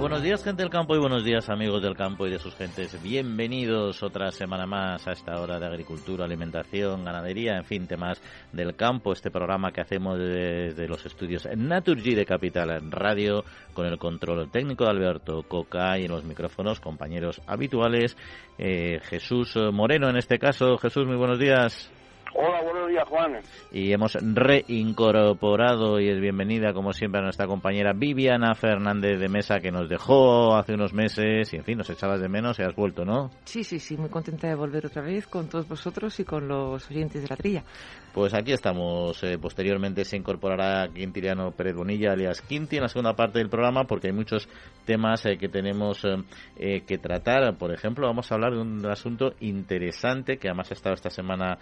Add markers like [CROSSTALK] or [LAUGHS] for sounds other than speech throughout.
Buenos días, gente del campo, y buenos días, amigos del campo y de sus gentes. Bienvenidos otra semana más a esta hora de agricultura, alimentación, ganadería, en fin, temas del campo. Este programa que hacemos desde los estudios Naturgy de Capital Radio, con el control técnico de Alberto Coca y en los micrófonos, compañeros habituales. Eh, Jesús Moreno, en este caso. Jesús, muy buenos días. Hola, buenos días, Juan. Y hemos reincorporado y es bienvenida, como siempre, a nuestra compañera Viviana Fernández de Mesa, que nos dejó hace unos meses y, en fin, nos echabas de menos y has vuelto, ¿no? Sí, sí, sí, muy contenta de volver otra vez con todos vosotros y con los oyentes de la trilla. Pues aquí estamos. Eh, posteriormente se incorporará Quintiliano Pérez Bonilla, alias Quinti, en la segunda parte del programa, porque hay muchos temas eh, que tenemos eh, que tratar. Por ejemplo, vamos a hablar de un asunto interesante que además ha estado esta semana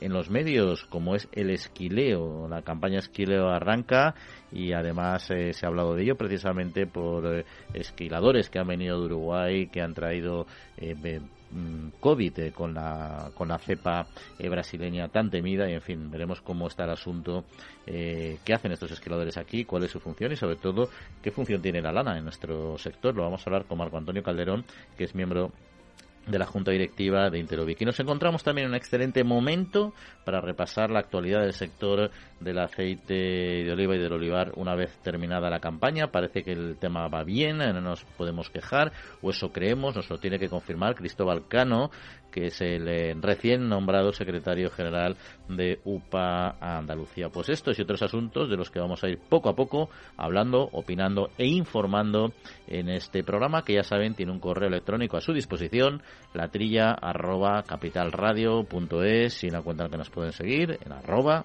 en los medios, como es el esquileo. La campaña esquileo arranca y además se ha hablado de ello precisamente por esquiladores que han venido de Uruguay, que han traído Mm, COVID eh, con, la, con la cepa eh, brasileña tan temida y en fin, veremos cómo está el asunto, eh, qué hacen estos esquiladores aquí, cuál es su función y sobre todo qué función tiene la lana en nuestro sector. Lo vamos a hablar con Marco Antonio Calderón, que es miembro de la Junta Directiva de Interovic. Y nos encontramos también en un excelente momento para repasar la actualidad del sector del aceite de oliva y del olivar una vez terminada la campaña. Parece que el tema va bien, no nos podemos quejar, o eso creemos, nos lo tiene que confirmar Cristóbal Cano, que es el eh, recién nombrado secretario general de UPA Andalucía. Pues estos y otros asuntos de los que vamos a ir poco a poco hablando, opinando e informando en este programa que ya saben tiene un correo electrónico a su disposición, la trilla arroba capitalradio.es y la cuenta que nos pueden seguir en arroba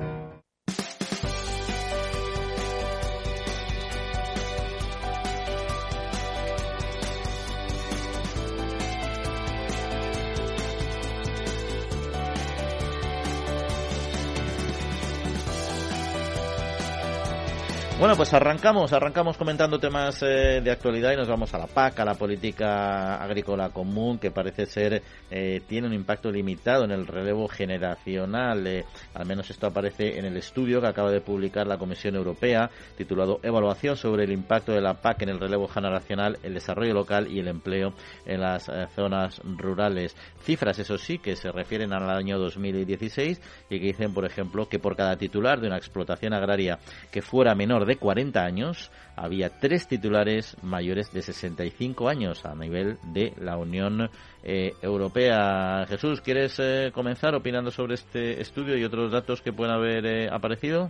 Bueno, pues arrancamos, arrancamos comentando temas eh, de actualidad y nos vamos a la PAC, a la política agrícola común, que parece ser eh, tiene un impacto limitado en el relevo generacional. Eh, al menos esto aparece en el estudio que acaba de publicar la Comisión Europea, titulado Evaluación sobre el impacto de la PAC en el relevo generacional, el desarrollo local y el empleo en las zonas rurales. Cifras, eso sí, que se refieren al año 2016 y que dicen, por ejemplo, que por cada titular de una explotación agraria que fuera menor de de 40 años había tres titulares mayores de 65 años a nivel de la Unión eh, Europea. Jesús, ¿quieres eh, comenzar opinando sobre este estudio y otros datos que pueden haber eh, aparecido?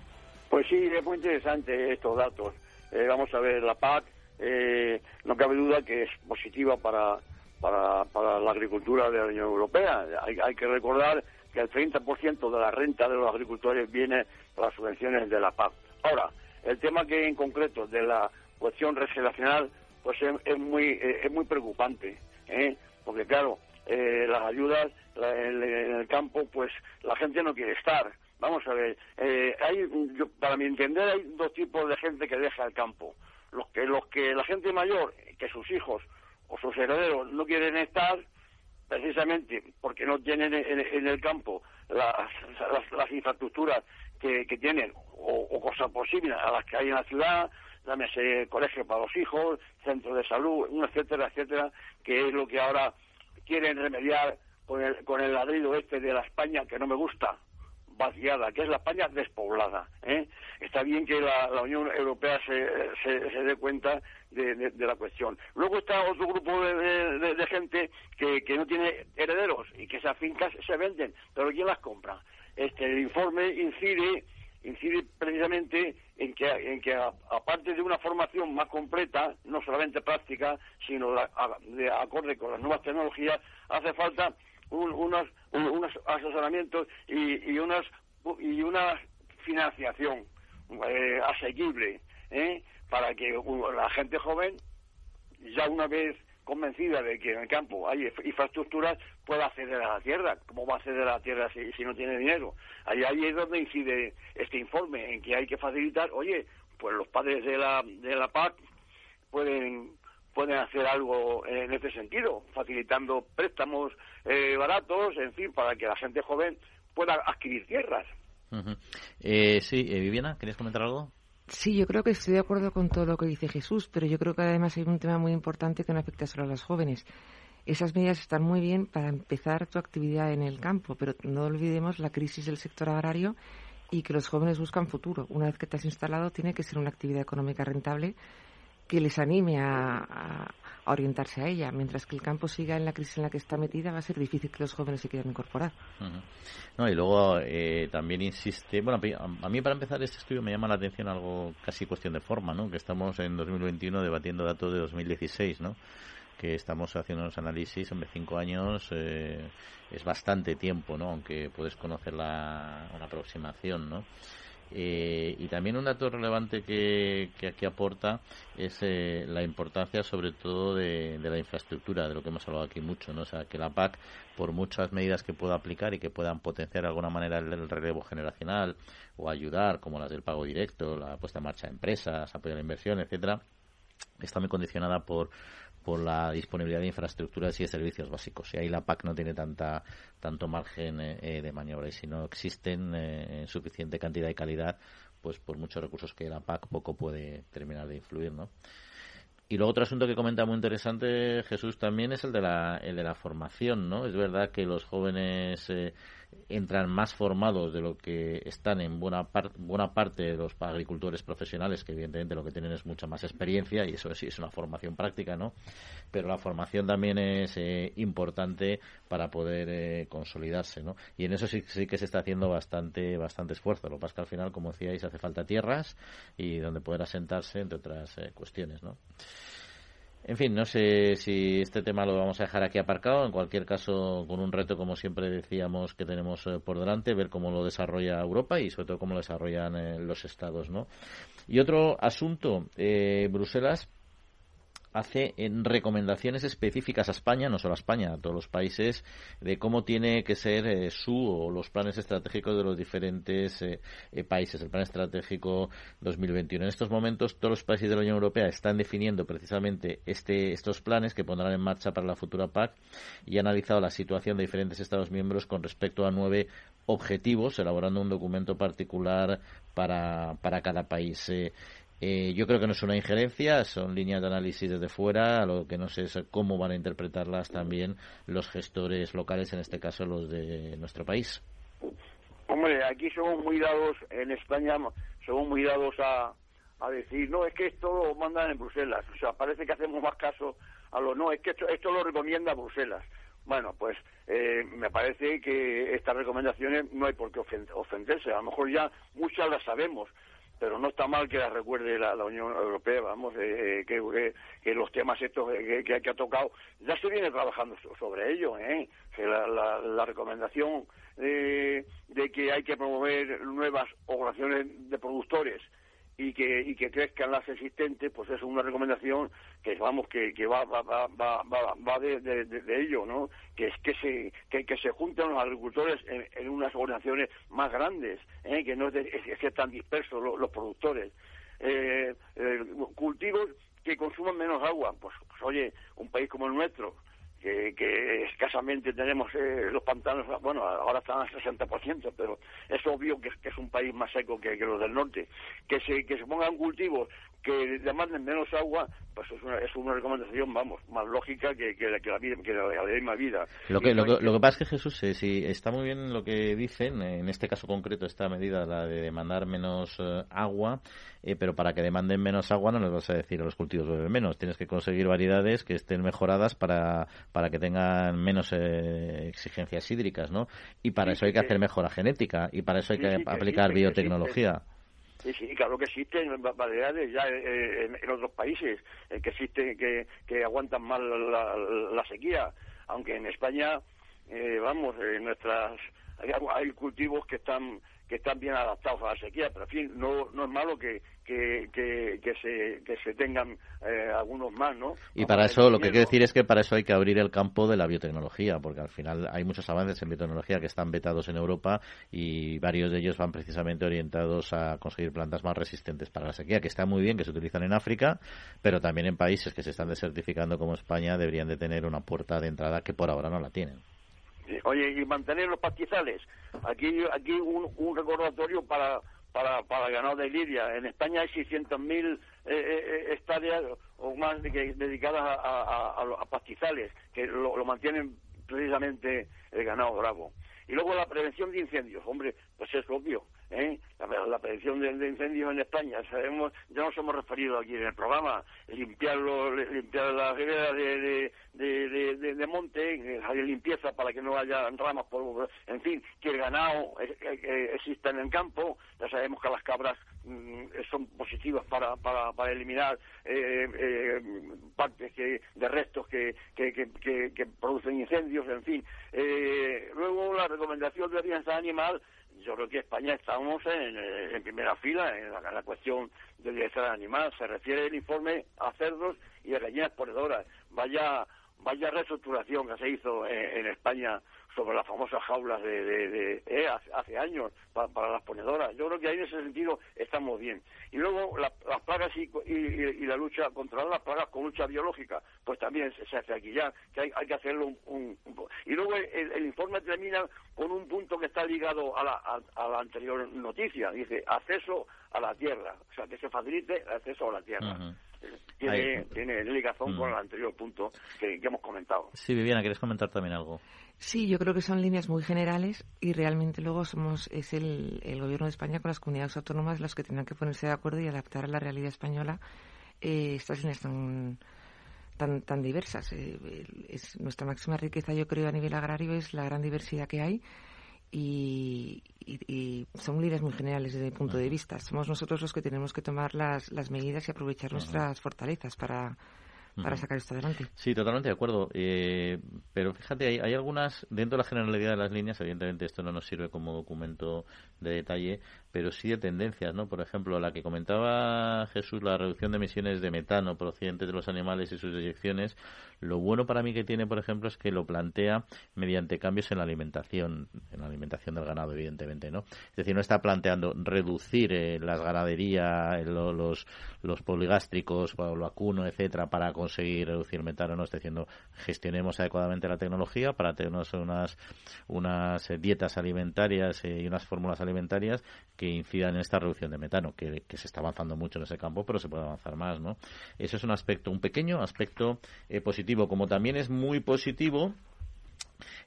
Pues sí, es muy interesante estos datos. vamos a ver, la PAC no cabe duda que es positiva para, para, la agricultura de la Unión Europea. Hay, hay que recordar que el 30% de la renta de los agricultores viene por las subvenciones de la PAC. Ahora, el tema que en concreto de la cuestión regeneracional, pues es, muy eh, es muy preocupante, ¿eh? porque claro, eh, las ayudas en, el campo, pues la gente no quiere estar. Vamos a ver, hay, para mi entender, hay dos tipos de gente que deja el campo. Los que, los que la gente mayor, que sus hijos o sus herederos no quieren estar, precisamente porque no tienen en, el campo las, las infraestructuras que, tienen o, cosas posibles a las que hay en la ciudad, llámese colegio para los hijos, centro de salud, etcétera, etcétera, que es lo que ahora quieren remediar con el, con el ladrido este de la España que no me gusta, vaciada, que es la España despoblada. ¿eh? Está bien que la, Unión Europea se, se, dé cuenta de, la cuestión. Luego está otro grupo de, gente que, que no tiene herederos y que esas fincas se venden, pero ¿quién las compra? Este, el informe incide incide precisamente en que, en que aparte de una formación más completa, no solamente práctica, sino de, acorde con las nuevas tecnologías, hace falta unos, unos asesoramientos y, y unas y una financiación eh, asequible ¿eh? para que la gente joven, ya una vez convencida de que en el campo hay infraestructuras, pueda acceder a la tierra. ¿Cómo va a acceder a la tierra si, no tiene dinero? Ahí, ahí es donde incide este informe, en que hay que facilitar, oye, pues los padres de la, de la PAC pueden pueden hacer algo en este sentido, facilitando préstamos eh, baratos, en fin, para que la gente joven pueda adquirir tierras. eh, sí, eh, Viviana, ¿querías comentar algo? Sí, yo creo que estoy de acuerdo con todo lo que dice Jesús, pero yo creo que además hay un tema muy importante que no afecta solo a los jóvenes. Esas medidas están muy bien para empezar tu actividad en el campo, pero no olvidemos la crisis del sector agrario y que los jóvenes buscan futuro. Una vez que te has instalado, tiene que ser una actividad económica rentable que les anime a, orientarse a ella. Mientras que el campo siga en la crisis en la que está metida, va a ser difícil que los jóvenes se quieran incorporar. No, y luego eh, también insiste, bueno, a mí para empezar este estudio me llama la atención algo casi cuestión de forma, ¿no? Que estamos en 2021 debatiendo datos de 2016, ¿no? que estamos haciendo unos análisis, hombre, cinco años eh, es bastante tiempo, ¿no? Aunque puedes conocer la, una aproximación, ¿no? Eh, y también un dato relevante que, que aquí aporta es eh, la importancia sobre todo de, la infraestructura, de lo que hemos hablado aquí mucho, ¿no? O sea, que la PAC, por muchas medidas que pueda aplicar y que puedan potenciar de alguna manera el, relevo generacional o ayudar, como las del pago directo, la puesta en marcha de empresas, apoyo a la inversión, etcétera, está muy condicionada por por la disponibilidad de infraestructuras y de servicios básicos. Y ahí la PAC no tiene tanta tanto margen eh, eh, de maniobra. Y si no existen eh, en suficiente cantidad y calidad, pues por muchos recursos que la PAC poco puede terminar de influir, ¿no? Y luego otro asunto que comenta muy interesante Jesús también es el de la, el de la formación, ¿no? Es verdad que los jóvenes entran más formados de lo que están en buena, buena parte de los agricultores profesionales, que evidentemente lo que tienen es mucha más experiencia y eso sí es una formación práctica, ¿no? Pero la formación también es eh, importante para poder eh, consolidarse, ¿no? Y en eso sí, sí que se está haciendo bastante, bastante esfuerzo. Lo que pasa que al final, como decíais, hace falta tierras y donde poder asentarse, entre otras eh, cuestiones, ¿no? En fin, no sé si este tema lo vamos a dejar aquí aparcado. En cualquier caso, con un reto, como siempre decíamos, que tenemos eh, por delante, ver cómo lo desarrolla Europa y sobre todo cómo lo desarrollan eh, los estados, ¿no? Y otro asunto, eh, Bruselas hace en recomendaciones específicas a España, no solo a España, a todos los países, de cómo tiene que ser eh, su o los planes estratégicos de los diferentes eh, eh, países. El plan estratégico 2021. En estos momentos, todos los países de la Unión Europea están definiendo precisamente este, estos planes que pondrán en marcha para la futura PAC y han analizado la situación de diferentes Estados miembros con respecto a nueve objetivos, elaborando un documento particular para, para cada país. Eh, yo creo que no es una injerencia, son líneas de análisis desde fuera, lo que no sé es cómo van a interpretarlas también los gestores locales, en este caso los de nuestro país. Hombre, aquí somos muy dados, en España somos muy dados a, a decir, no, es que esto lo mandan en Bruselas. O sea, parece que hacemos más caso a lo, no, es que esto, esto lo recomienda Bruselas. Bueno, pues eh, me parece que estas recomendaciones no hay por qué ofenderse. A lo mejor ya muchas las sabemos, pero no está mal que la recuerde la, Unión Europea, vamos, eh, eh, que, los temas estos que, que, ha tocado, ya se viene trabajando sobre ello, ¿eh? Que la, la, recomendación de que hay que promover nuevas organizaciones de productores y que, y que crezcan las existentes, pues es una recomendación que vamos que, que va, va, va, va, va de, de, ello, ¿no? Que es que se que, que se junten los agricultores en, unas organizaciones más grandes, ¿eh? que no es, es, que dispersos los, productores. Eh, eh, cultivos que consuman menos agua, pues, pues oye, un país como el nuestro, que, escasamente tenemos eh, los pantanos, bueno, ahora están al 60%, pero es obvio que, es un país más seco que, que los del norte. Que se, que se pongan cultivos que demanden menos agua, pues es una, es una recomendación, vamos, más lógica que, que, la, que, la, que la, misma vida. Lo que, lo, que, pasa es que Jesús, eh, sí, está muy bien lo que dicen, en este caso concreto, esta medida, la de demandar menos eh, agua, eh, pero para que demanden menos agua no les vas a decir a los cultivos beben menos, tienes que conseguir variedades que estén mejoradas para, para que tengan menos exigencias hídricas, ¿no? Y para eso hay que hacer mejora genética y para eso hay que aplicar biotecnología. Sí, sí, claro que existen variedades ya eh, eh, en, otros países eh, que existen, que, que aguantan mal la, sequía, aunque en España, vamos, en nuestras hay, cultivos que están que están bien adaptados a la sequía, pero en fin, no, no es malo que, que, que, se, que se tengan eh, algunos más, ¿no? Y para eso, lo que quiero decir es que para eso hay que abrir el campo de la biotecnología, porque al final hay muchos avances en biotecnología que están vetados en Europa y varios de ellos van precisamente orientados a conseguir plantas más resistentes para la sequía, que está muy bien que se utilizan en África, pero también en países que se están desertificando como España deberían de tener una puerta de entrada que por ahora no la tienen. Oye, y mantener los pastizales. Aquí, aquí un, un recordatorio para, para, para ganado de Lidia. En España hay 600.000 eh, eh, eh, hectáreas o más dedicadas a, a, pastizales, que lo, lo mantienen precisamente el ganado bravo. Y luego la prevención de incendios, hombre, pues es obvio. ¿Eh? La, prevención de, incendios en España, sabemos, ya nos hemos referido aquí en el programa, limpiar, limpiar las riberas de, de, de, monte, hacer limpieza para que no haya ramas, por, en fin, que el ganado exista en el campo, ya sabemos que las cabras mm, son positivas para, para, para eliminar eh, eh, partes que, de restos que, que, que, producen incendios, en fin. luego la recomendación de bienestar animal yo creo que España estamos en, en primera fila en la, cuestión del bienestar animal. Se refiere el informe a cerdos y a gallinas ponedoras. Vaya, vaya reestructuración que se hizo en España sobre las famosas jaulas de, de, eh, hace, años para, las ponedoras. Yo creo que ahí en ese sentido estamos bien. Y luego las plagas y, y, la lucha contra las plagas con lucha biológica, pues también se, hace aquí ya, que hay, hay que hacerlo un, Y luego el, informe termina con un punto que está ligado a la, a, la anterior noticia, dice acceso a la tierra, o sea, que se facilite el acceso a la tierra. Tiene, tiene ligación con el anterior punto que, que hemos comentado. Sí, Viviana, ¿quieres comentar también algo? Sí, yo creo que son líneas muy generales y realmente luego somos es el, el gobierno de España con las comunidades autónomas los que tendrán que ponerse de acuerdo y adaptar a la realidad española eh, estas líneas tan tan, tan diversas. Eh, es nuestra máxima riqueza, yo creo, a nivel agrario es la gran diversidad que hay y, y, son líneas muy generales desde mi punto de vista. Somos nosotros los que tenemos que tomar las, las medidas y aprovechar nuestras fortalezas para para sacar esto adelante. Sí, totalmente de acuerdo. Eh, pero fíjate, hay, hay, algunas, dentro de la generalidad de las líneas, evidentemente esto no nos sirve como documento de detalle, pero sí de tendencias, ¿no? Por ejemplo, la que comentaba Jesús, la reducción de emisiones de metano procedentes de los animales y sus deyecciones, lo bueno para mí que tiene, por ejemplo, es que lo plantea mediante cambios en la alimentación, en la alimentación del ganado, evidentemente, ¿no? Es decir, no está planteando reducir eh, las ganaderías, los, los poligástricos, el vacuno, etcétera, para conseguir reducir metano, no está diciendo gestionemos adecuadamente la tecnología para tener unas, unas eh, dietas alimentarias eh, y unas fórmulas alimentarias que incidan en esta reducción de metano, que, se está avanzando mucho en ese campo, pero se puede avanzar más, ¿no? Eso es un aspecto, un pequeño aspecto positivo como también es muy positivo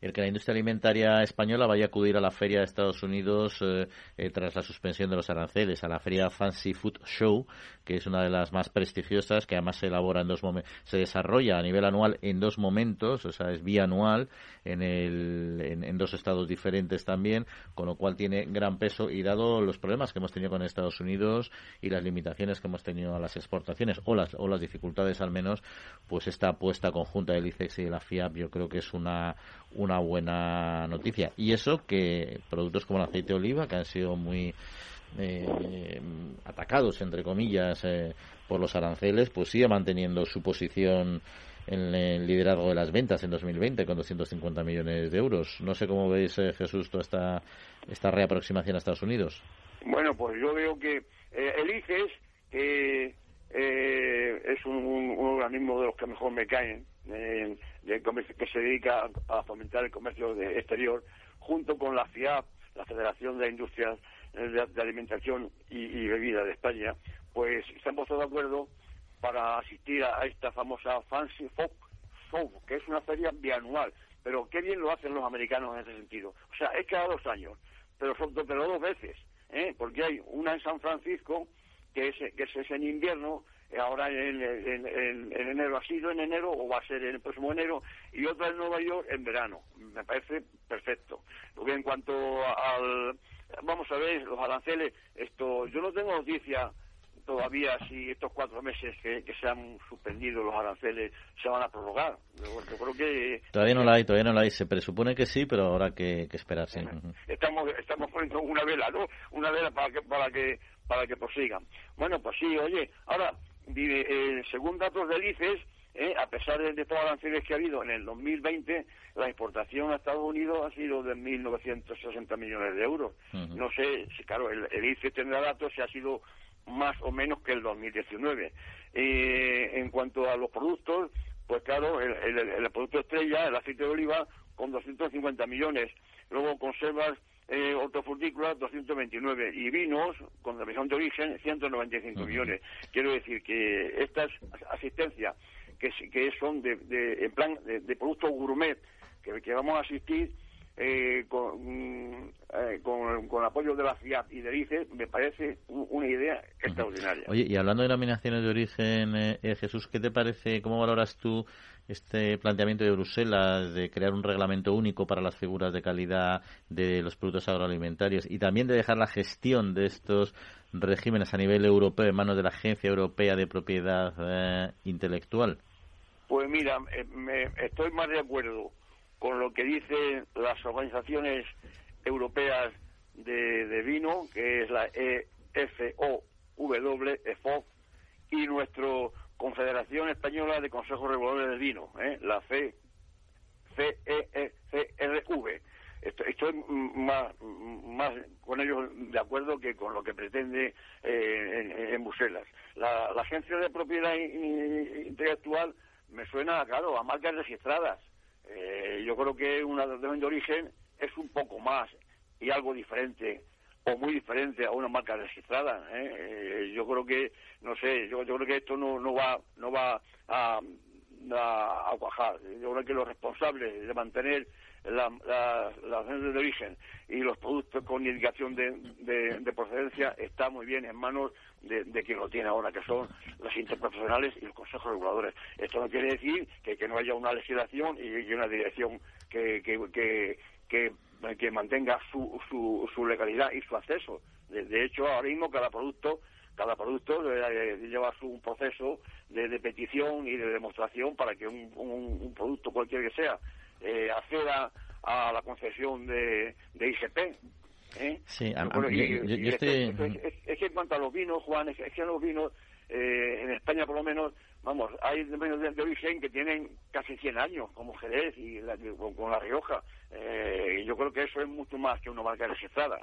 el que la industria alimentaria española vaya a acudir a la feria de Estados Unidos eh, eh, tras la suspensión de los aranceles, a la feria Fancy Food Show, que es una de las más prestigiosas, que además se elabora en dos se desarrolla a nivel anual en dos momentos, o sea, es bianual en, el, en, dos estados diferentes también, con lo cual tiene gran peso y dado los problemas que hemos tenido con Estados Unidos y las limitaciones que hemos tenido a las exportaciones o las, o las dificultades al menos, pues esta apuesta conjunta del ICEX y de la FIAP yo creo que es una, una buena noticia. Y eso que productos como el aceite de oliva, que han sido muy eh, atacados, entre comillas, eh, por los aranceles, pues sigue manteniendo su posición en el liderazgo de las ventas en 2020 con 250 millones de euros. No sé cómo veis, eh, Jesús, toda esta, esta reaproximación a Estados Unidos. Bueno, pues yo veo que el ICES es un, organismo de los que mejor me caen que se dedica a fomentar el comercio de exterior, junto con la FIAP, la Federación de Industrias de, Alimentación y, Bebida de España, pues han puesto de acuerdo para asistir a, esta famosa Fancy Folk Show, que es una feria bianual. Pero qué bien lo hacen los americanos en ese sentido. O sea, es cada dos años, pero, son, pero dos veces, ¿eh? porque hay una en San Francisco, que es, que es en invierno, ahora en, enero, ha sido en enero o va a ser en el próximo enero, y otra en Nueva York en verano. Me parece perfecto. Porque en cuanto al, vamos a ver, los aranceles, esto, yo no tengo noticia todavía si estos cuatro meses que, se han suspendido los aranceles se van a prorrogar. Yo, creo que... Todavía no la hay, todavía no la hay. Se presupone que sí, pero habrá que, que esperar, sí. Estamos, estamos poniendo una vela, ¿no? Una vela para que, para que, para que prosigan. Bueno, pues sí, oye, ahora, eh, según datos del ICES, eh, a pesar de, de todas las aranceles que ha habido en el 2020, la exportación a Estados Unidos ha sido de 1.960 millones de euros. No sé, si, claro, el, el ICE tendrá datos si ha sido más o menos que el 2019. Eh, en cuanto a los productos, pues claro, el, el, producto estrella, el aceite de oliva, con 250 millones. Luego conservas eh, hortofrutícolas 229 y vinos con la de origen 195 millones. Quiero decir que estas asistencias que, que son de, en plan de, productos gourmet que, que vamos a asistir eh, con, eh, con, con, apoyo de la FIAP y de ICE, me parece una idea extraordinaria. Oye, y hablando de nominaciones de origen, eh, eh, Jesús, ¿qué te parece, cómo valoras tú este planteamiento de Bruselas de crear un reglamento único para las figuras de calidad de los productos agroalimentarios y también de dejar la gestión de estos regímenes a nivel europeo en manos de la Agencia Europea de Propiedad Intelectual? Pues mira, me, estoy más de acuerdo con lo que dicen las organizaciones europeas de, vino, que es la EFOW, EFOF, y nuestra Confederación Española de Consejos Reguladores del Vino, ¿eh? la C, CECRV. Estoy, más, más con ellos de acuerdo que con lo que pretende eh, en, Bruselas. La, Agencia de Propiedad Intelectual me suena, claro, a marcas registradas eh, yo creo que una de origen es un poco más y algo diferente o muy diferente a una marca registrada. ¿eh? Eh, yo creo que, no sé, yo, creo que esto no, no va, no va a, a, cuajar. Yo creo que los responsables de mantener la, la, de origen y los productos con indicación de, de, procedencia está muy bien en manos de, quien lo tiene ahora, que son los interprofesionales y los consejos reguladores. Esto no quiere decir que, no haya una legislación y, una dirección que, mantenga su, su, su legalidad y su acceso. De, hecho, ahora mismo cada producto cada producto eh, lleva su proceso de, petición y de demostración para que un, un, producto cualquiera que sea eh, acceda a la concesión de, de IGP. ¿eh? Sí, es, que en cuanto a los vinos, Juan, es, que los vinos, eh, en España por lo menos, vamos, hay vinos de, origen que tienen casi 100 años, como Jerez y con, La Rioja. Eh, yo creo que eso es mucho más que una marca registrada.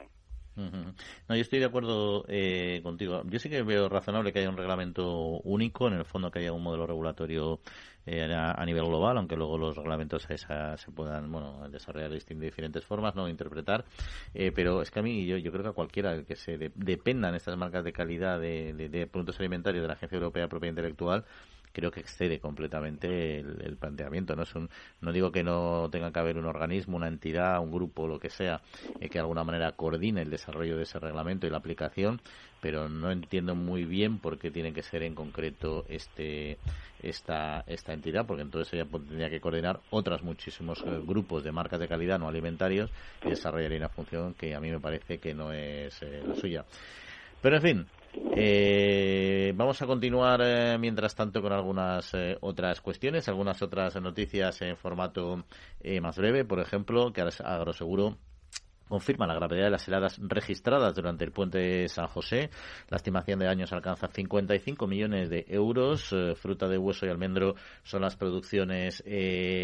No, yo estoy de acuerdo eh, contigo. Yo sí que veo razonable que haya un reglamento único, en el fondo que haya un modelo regulatorio eh, a, nivel global, aunque luego los reglamentos se puedan bueno, desarrollar de diferentes formas, no interpretar. Eh, pero es que a mí, yo, yo creo que a cualquiera que se dependan estas marcas de calidad de, de productos alimentarios de la Agencia Europea de Propiedad Intelectual, creo que excede completamente el, planteamiento. No es un, no digo que no tenga que haber un organismo, una entidad, un grupo, lo que sea, eh, que de alguna manera coordine el desarrollo de ese reglamento y la aplicación, pero no entiendo muy bien por qué tiene que ser en concreto este esta esta entidad, porque entonces ella tendría que coordinar otros muchísimos eh, grupos de marcas de calidad no alimentarios y desarrollaría una función que a mí me parece que no es eh, la suya. Pero en fin, eh, vamos a continuar eh, mientras tanto con algunas eh, otras cuestiones, algunas otras noticias en formato más breve. Por ejemplo, que Agroseguro confirma la gravedad de las heladas registradas durante el puente de San José. La estimación de daños alcanza 55 millones de euros. fruta de hueso y almendro son las producciones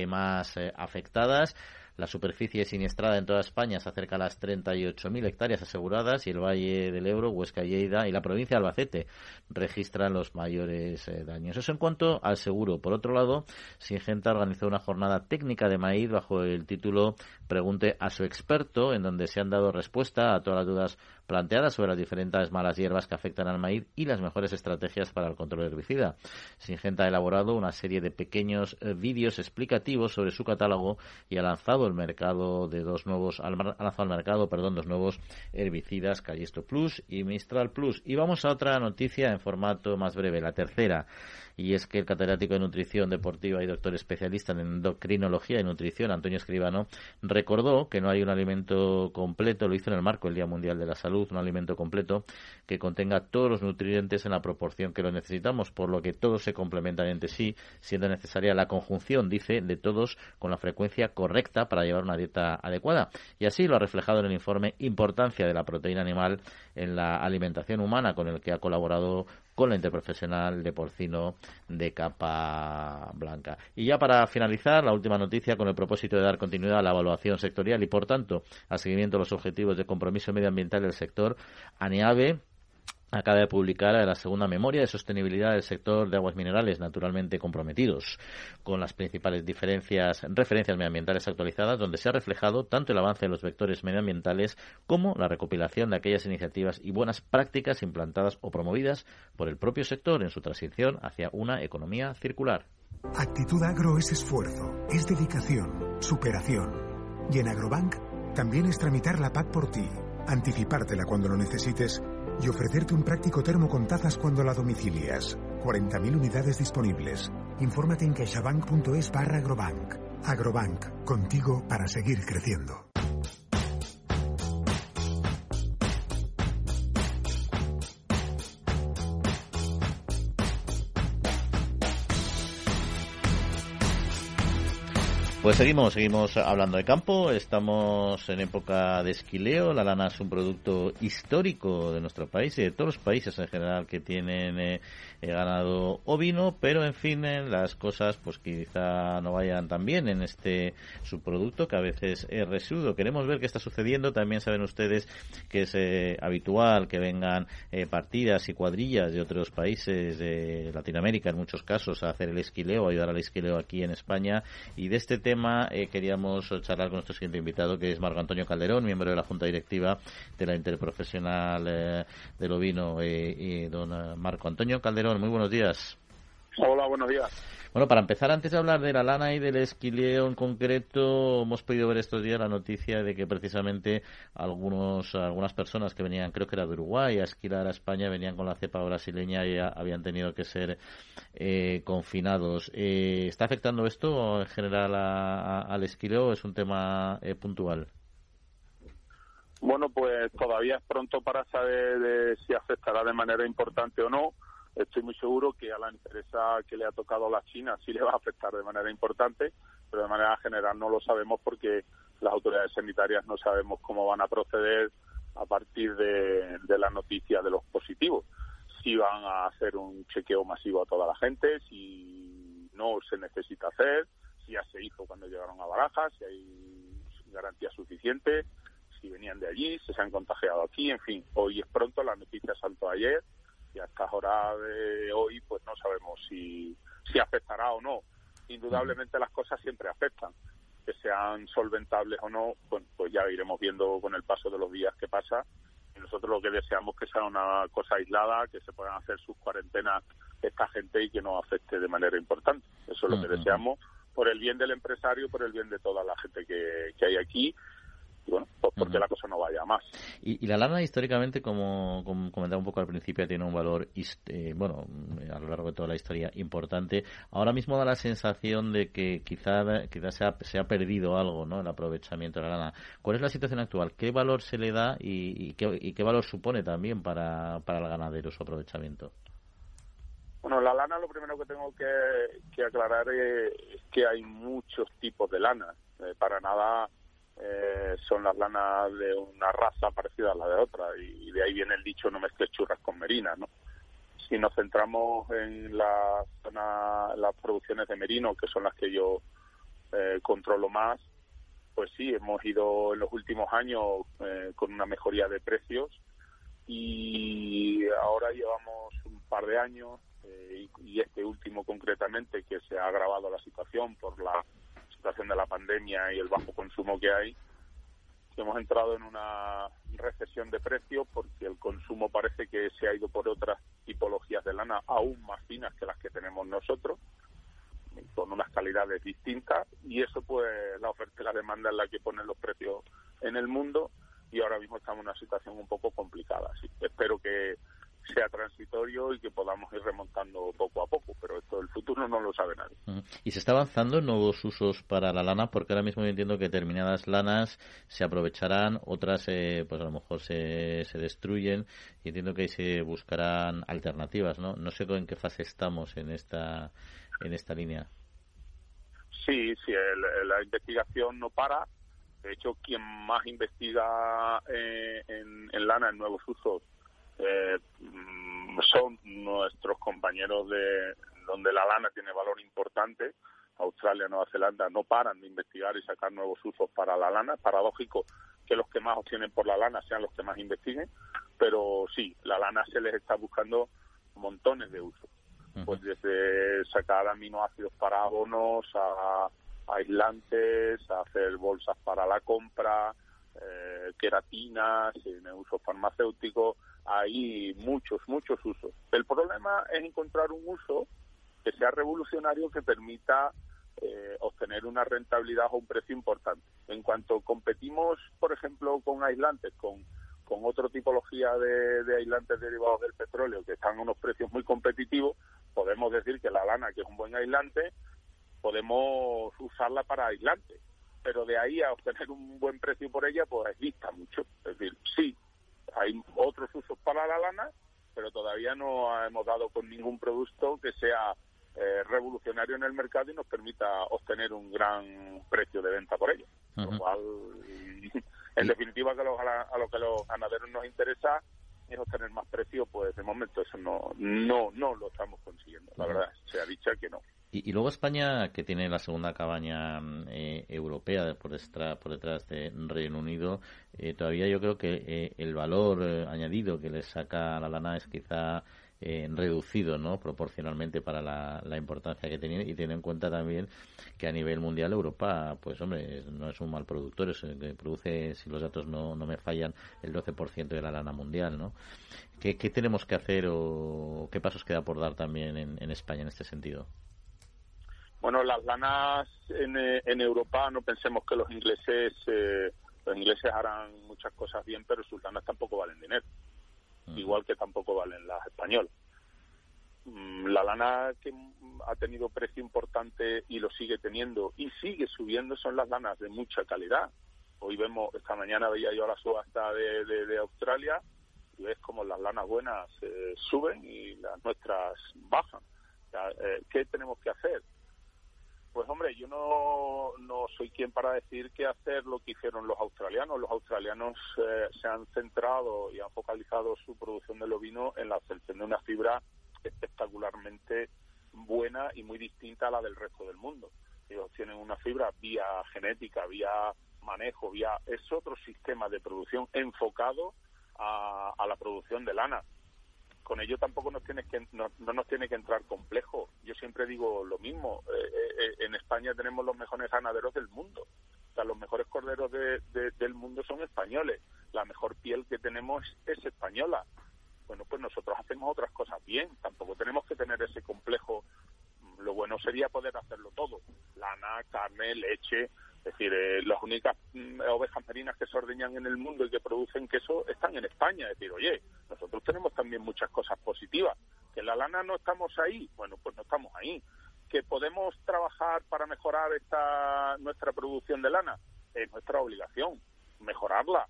más afectadas. La superficie siniestrada en toda España se acerca a las 38.000 hectáreas aseguradas y el Valle del Ebro, Huesca y Lleida y la provincia de Albacete registran los mayores eh, daños. Eso en cuanto al seguro. Por otro lado, Singenta organizó una jornada técnica de maíz bajo el título Pregunte a su experto, en donde se han dado respuesta a todas las dudas planteadas sobre las diferentes malas hierbas que afectan al maíz y las mejores estrategias para el control herbicida. Singenta ha elaborado una serie de pequeños eh, vídeos explicativos sobre su catálogo y ha lanzado el mercado de dos nuevos ha lanzado al mercado, perdón, dos nuevos herbicidas, Callisto Plus y Mistral Plus. Y vamos a otra noticia en formato más breve, la tercera y es que el catedrático de nutrición deportiva y doctor especialista en endocrinología y nutrición, Antonio Escribano, recordó que no hay un alimento completo, lo hizo en el marco del Día Mundial de la Salud un alimento completo que contenga todos los nutrientes en la proporción que lo necesitamos, por lo que todos se complementan entre sí, siendo necesaria la conjunción, dice, de todos con la frecuencia correcta para llevar una dieta adecuada. Y así lo ha reflejado en el informe Importancia de la proteína animal en la alimentación humana, con el que ha colaborado con la interprofesional de porcino de capa blanca. Y ya para finalizar, la última noticia con el propósito de dar continuidad a la evaluación sectorial y, por tanto, al seguimiento de los objetivos de compromiso medioambiental del sector, ANEAVE acaba de publicar la segunda memoria de sostenibilidad del sector de aguas minerales naturalmente comprometidos, con las principales diferencias, referencias medioambientales actualizadas, donde se ha reflejado tanto el avance de los vectores medioambientales como la recopilación de aquellas iniciativas y buenas prácticas implantadas o promovidas por el propio sector en su transición hacia una economía circular. Actitud Agro es esfuerzo, es dedicación, superación. Y en Agrobank también es tramitar la PAC por ti, anticipártela cuando lo necesites y ofrecerte un práctico termo con tazas cuando la domicilias. 40.000 unidades disponibles. Infórmate en caixabank.es barra agrobank. Agrobank, contigo para seguir creciendo. Pues seguimos, seguimos hablando de campo. Estamos en época de esquileo. La lana es un producto histórico de nuestro país y de todos los países en general que tienen eh, ganado ovino, pero en fin, eh, las cosas pues quizá no vayan tan bien en este subproducto que a veces es residuo. Queremos ver qué está sucediendo. También saben ustedes que es habitual que vengan partidas y cuadrillas de otros países de Latinoamérica, en muchos casos, a hacer el esquileo, ayudar al esquileo aquí en España. Y de este tema eh, queríamos charlar con nuestro siguiente invitado, que es Marco Antonio Calderón, miembro de la Junta Directiva de la Interprofesional eh, del Ovino. Eh, don Marco Antonio Calderón, muy buenos días. Hola, buenos días. Bueno, para empezar, antes de hablar de la lana y del esquileo en concreto, hemos podido ver estos días la noticia de que precisamente algunos, algunas personas que venían, creo que era de Uruguay, a esquilar a España, venían con la cepa brasileña y habían tenido que ser eh, confinados. Eh, ¿Está afectando esto en general al esquileo o es un tema eh, puntual? Bueno, pues todavía es pronto para saber si afectará de manera importante o no estoy muy seguro que a la empresa que le ha tocado a la China sí le va a afectar de manera importante, pero de manera general no lo sabemos porque las autoridades sanitarias no sabemos cómo van a proceder a partir de, la noticia de los positivos. Si van a hacer un chequeo masivo a toda la gente, si no se necesita hacer, si ya se hizo cuando llegaron a Barajas, si hay garantía suficiente, si venían de allí, si se han contagiado aquí, en fin, hoy es pronto, la noticia saltó ayer, y hasta ahora de hoy pues no sabemos si, si afectará o no. Indudablemente las cosas siempre afectan. Que sean solventables o no, pues, pues ya iremos viendo con el paso de los días qué pasa. Y nosotros lo que deseamos es que sea una cosa aislada, que se puedan hacer sus cuarentenas esta gente y que no afecte de manera importante. Eso es lo que deseamos por el bien del empresario, por el bien de toda la gente que, que hay aquí bueno, pues porque la cosa no vaya más. Y, la lana históricamente, como, comentaba un poco al principio, tiene un valor, eh, bueno, a lo largo de toda la historia importante. Ahora mismo da la sensación de que quizá, quizá se, ha, se ha perdido algo, ¿no? El aprovechamiento de la lana. ¿Cuál es la situación actual? ¿Qué valor se le da y, qué, qué, valor supone también para, para el ganadero su aprovechamiento? Bueno, la lana lo primero que tengo que, aclarar es, que hay muchos tipos de lana. Eh, para nada eh, son las lanas de una raza parecida a la de otra y de ahí viene el dicho no mezcles churras con merinas, ¿no? Si nos centramos en la zona, las producciones de merino, que son las que yo eh, controlo más, pues sí, hemos ido en los últimos años eh, con una mejoría de precios y ahora llevamos un par de años y este último concretamente que se ha agravado la situación por la situación de la pandemia y el bajo consumo que hay, hemos entrado en una recesión de precios porque el consumo parece que se ha ido por otras tipologías de lana aún más finas que las que tenemos nosotros, con unas calidades distintas, y eso pues la oferta y la demanda es la que ponen los precios en el mundo y ahora mismo estamos en una situación un poco complicada. Así espero que sea transitorio y que podamos ir remontando poco a poco, pero esto del futuro no lo sabe nadie. ¿Y se está avanzando en nuevos usos para la lana? Porque ahora mismo yo entiendo que determinadas lanas se aprovecharán, otras eh, pues a lo mejor se, se destruyen y entiendo que ahí se buscarán alternativas, ¿no? No sé en qué fase estamos en esta, en esta línea. Sí, sí, la investigación no para. De hecho, quien más investiga eh, en, lana en nuevos usos eh, mm, son nuestros compañeros de donde la lana tiene valor importante. Australia, Nueva Zelanda no paran de investigar y sacar nuevos usos para la lana. Es paradójico que los que más obtienen por la lana sean los que más investiguen, pero sí, la lana se les está buscando montones de usos pues desde sacar aminoácidos para abonos a, aislantes, a hacer bolsas para la compra, eh, queratinas, en uso farmacéutico, hay muchos, muchos usos. El problema es encontrar un uso que sea revolucionario que permita eh, obtener una rentabilidad o un precio importante. En cuanto competimos, por ejemplo, con aislantes, con, con otra tipología de, de aislantes derivados del petróleo que están a unos precios muy competitivos, podemos decir que la lana, que es un buen aislante, podemos usarla para aislante. Pero de ahí a obtener un buen precio por ella, pues dista mucho. Es decir, sí, hay otros usos para la lana, pero todavía no hemos dado con ningún producto que sea eh, revolucionario en el mercado y nos permita obtener un gran precio de venta por ella. Lo cual, en definitiva, que a lo que los ganaderos nos interesa es obtener más precio, pues de momento eso no no no lo estamos consiguiendo, la verdad, se ha dicho que no. Y, luego España, que tiene la segunda cabaña eh, europea por, detrás de Reino Unido, eh, todavía yo creo que eh, el valor añadido que le saca la lana es quizá eh, reducido ¿no? proporcionalmente para la, importancia que tiene y tiene en cuenta también que a nivel mundial Europa pues hombre no es un mal productor es que produce si los datos no, no me fallan el 12% de la lana mundial ¿no? ¿Qué, tenemos que hacer o qué pasos queda por dar también en, España en este sentido? Bueno, las lanas en, eh, en Europa no pensemos que los ingleses eh, los ingleses harán muchas cosas bien pero sus lanas tampoco valen dinero igual que tampoco valen las españolas. Mm, la lana que ha tenido precio importante y lo sigue teniendo y sigue subiendo son las lanas de mucha calidad. Hoy vemos, esta mañana veía yo la subasta de, de, Australia y ves como las lanas buenas eh, suben y las nuestras bajan. Eh, ¿Qué tenemos que hacer? Pues hombre, yo no, no soy quien para decir qué hacer lo que hicieron los australianos. Los australianos eh, se han centrado y han focalizado su producción de ovino en la obtención de una fibra espectacularmente buena y muy distinta a la del resto del mundo. Ellos tienen una fibra vía genética, vía manejo, vía es otro sistema de producción enfocado a la producción de lana con ello tampoco nos tiene que, no, nos tiene que entrar complejo. Yo siempre digo lo mismo. Eh, eh, eh, Tenemos los mejores ganaderos del mundo. O sea, los mejores corderos del mundo son españoles. La mejor piel que tenemos es española. Bueno, pues nosotros hacemos otras cosas bien. Tampoco tenemos que tener ese complejo. Lo bueno sería poder hacerlo todo. Lana, carne, leche, es decir, eh, las únicas mm, ovejas marinas que se ordeñan en el mundo y que producen queso están en España. Es decir, oye, nosotros tenemos también muchas cosas positivas. Que la lana no estamos ahí, bueno, pues no estamos ahí. Que podemos trabajar para mejorar esta nuestra producción de lana, es nuestra obligación, mejorarla.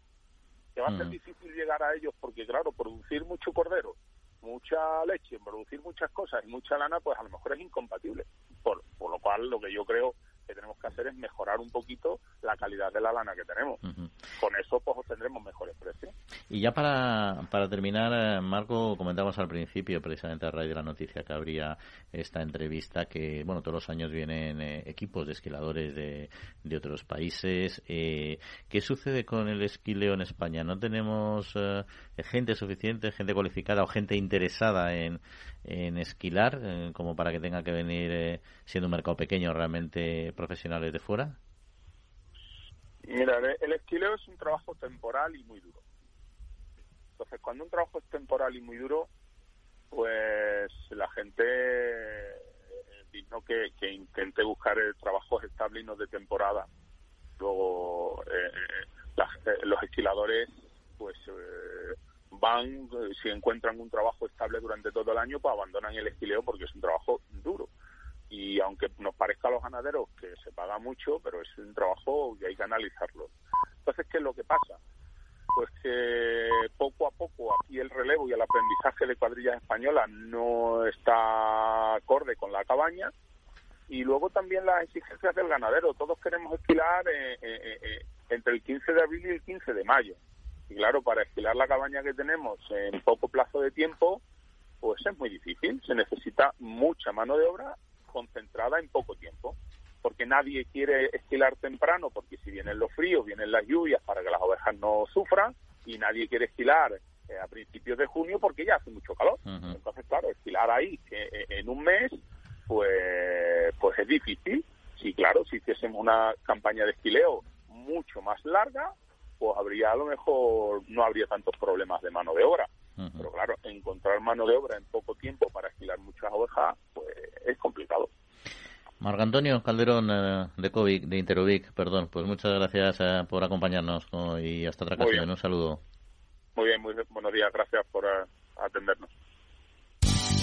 Que va a ser mm. difícil llegar a ellos porque, claro, producir mucho cordero, mucha leche, producir muchas cosas y mucha lana, pues a lo mejor es incompatible. Por, por lo cual, lo que yo creo que tenemos que hacer es mejorar un poquito la calidad de la lana que tenemos. Con eso pues obtendremos mejores precios. Y ya para, para terminar, eh, Marco, comentábamos al principio, precisamente a raíz de la noticia que habría esta entrevista, que bueno, todos los años vienen eh, equipos de esquiladores de, de otros países. Eh, ¿Qué sucede con el esquileo en España? ¿No tenemos gente suficiente, gente cualificada o gente interesada en, en esquilar, como para que tenga que venir, siendo un mercado pequeño, realmente profesionales de fuera? Mira, el esquileo es un trabajo temporal y muy duro. Entonces, cuando un trabajo es temporal y muy duro, pues la gente digno que, que intente buscar el trabajo estable y no de temporada. Luego, eh, eh, los esquiladores, pues van, eh, si encuentran un trabajo estable durante todo el año, pues abandonan el esquileo porque es un trabajo duro. Y aunque nos parezca a los ganaderos que se paga mucho, pero es un trabajo que hay que analizarlo. Entonces, ¿qué es lo que pasa? Pues que poco a poco aquí el relevo y el aprendizaje de cuadrillas españolas no está acorde con la cabaña y luego también las exigencias del ganadero. Todos queremos esquilar eh, eh, eh, entre el 15 de abril y el 15 de mayo. Y claro, para esquilar la cabaña que tenemos en poco plazo de tiempo, pues es muy difícil. Se necesita mucha mano de obra concentrada en poco tiempo. Porque nadie quiere esquilar temprano, porque si vienen los fríos, vienen las lluvias para que las ovejas no sufran, y nadie quiere esquilar a principios de junio porque ya hace mucho calor. Entonces, claro, esquilar ahí en un mes pues, pues es difícil. Sí, claro, si hiciésemos una campaña de esquileo mucho más larga, pues habría a lo mejor no habría tantos problemas de mano de obra. Pero claro, encontrar mano de obra en poco tiempo para esquilar muchas ovejas, pues es complicado. Marco Antonio Calderón eh, de Covic, de Interovic, perdón, pues muchas gracias eh, por acompañarnos y hasta otra ocasión. Un saludo. Muy bien, muy buenos días, gracias por eh, atendernos.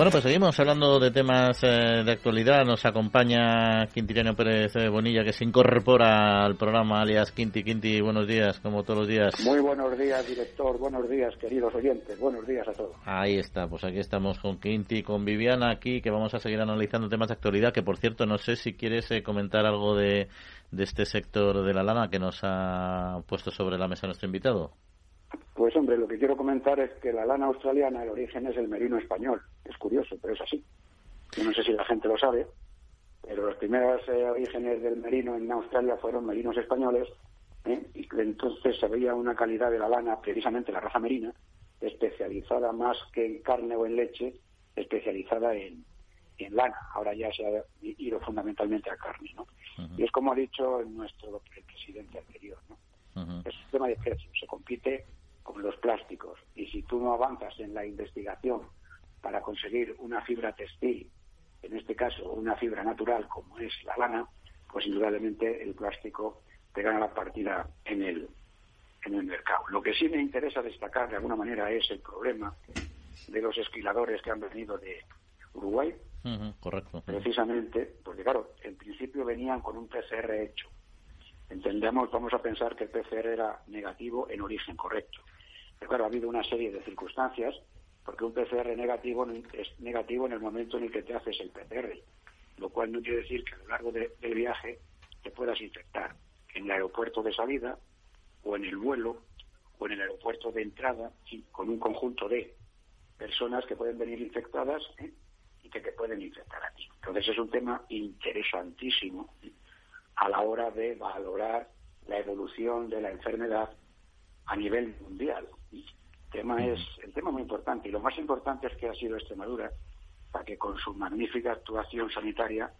Bueno, pues seguimos hablando de temas eh, de actualidad. Nos acompaña Quintiliano Pérez eh, Bonilla, que se incorpora al programa alias Quinti. Quinti, buenos días, como todos los días. Muy buenos días, director. Buenos días, queridos oyentes. Buenos días a todos. Ahí está, pues aquí estamos con Quinti, con Viviana aquí, que vamos a seguir analizando temas de actualidad, que por cierto, no sé si quieres eh, comentar algo de, de este sector de la lana que nos ha puesto sobre la mesa nuestro invitado. Pues hombre, lo que quiero comentar es que la lana australiana, el origen es el merino español. Es curioso, pero es así. Yo no sé si la gente lo sabe, pero los primeros eh, orígenes del merino en Australia fueron merinos españoles, ¿eh? y entonces se veía una calidad de la lana, precisamente la raza merina, especializada más que en carne o en leche, especializada en, en lana. Ahora ya se ha ido fundamentalmente a carne, ¿no? Y es como ha dicho nuestro el presidente anterior, ¿no? Es un tema de precios. Se compite con los plásticos. Y si tú no avanzas en la investigación para conseguir una fibra textil, en este caso una fibra natural como es la lana, pues indudablemente el plástico te gana la partida en el, en el mercado. Lo que sí me interesa destacar de alguna manera es el problema de los esquiladores que han venido de Uruguay. correcto. Precisamente, porque claro, en principio venían con un PCR hecho. Entendemos, vamos a pensar que el PCR era negativo en origen, correcto. Claro, ha habido una serie de circunstancias, porque un PCR negativo es negativo en el momento en el que te haces el PCR, lo cual no quiere decir que a lo largo del viaje te puedas infectar en el aeropuerto de salida o en el vuelo o en el aeropuerto de entrada con un conjunto de personas que pueden venir infectadas ¿eh? y que te pueden infectar a ti. Entonces es un tema interesantísimo a la hora de valorar la evolución de la enfermedad a nivel mundial. El tema es el tema muy importante y lo más importante es que ha sido Extremadura para que con su magnífica actuación sanitaria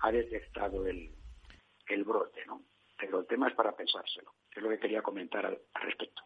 ha detectado el, el brote, ¿no? Pero el tema es para pensárselo. Es lo que quería comentar al respecto.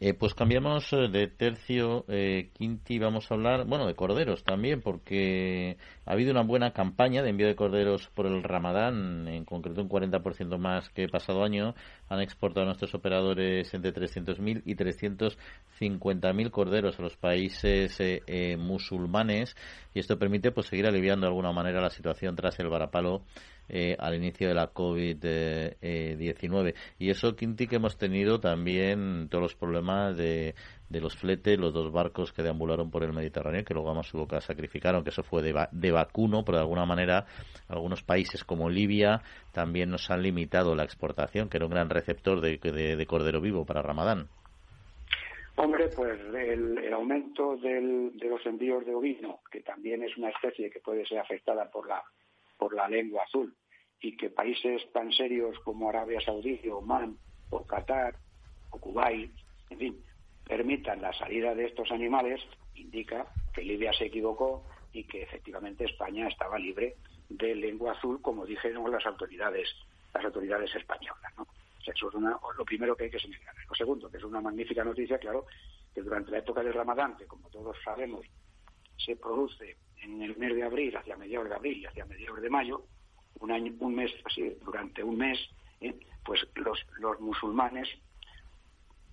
Eh, pues cambiamos eh, de tercio, eh, Quinti, vamos a hablar, bueno, de corderos también, porque ha habido una buena campaña de envío de corderos por el Ramadán, en concreto un 40% más que pasado año. Han exportado nuestros operadores entre 300.000 y 350.000 corderos a los países eh, musulmanes y esto permite pues seguir aliviando de alguna manera la situación tras el varapalo eh, al inicio de la COVID-19. y eso, Quinti, que hemos tenido también todos los problemas de, de los fletes, los dos barcos que deambularon por el Mediterráneo, que luego a su boca sacrificaron, que eso fue de, de vacuno, pero de alguna manera algunos países como Libia también nos han limitado la exportación, que era un gran receptor de, de, cordero vivo para Ramadán. Hombre, pues el, aumento del, de los envíos de ovino, que también es una especie que puede ser afectada por la, por la lengua azul, y que países tan serios como Arabia Saudí, Oman, o Qatar, o Kuwait, en fin, permitan la salida de estos animales, indica que Libia se equivocó y que efectivamente España estaba libre de lengua azul, como dijeron las autoridades, las autoridades españolas. ¿no? eso es lo primero que hay que señalar. Lo segundo, que es una magnífica noticia, claro, que durante la época del Ramadán, que como todos sabemos se produce en el mes de abril, hacia mediados de abril y hacia mediados de mayo, un año, un mes, así, durante un mes, ¿eh? pues los, los musulmanes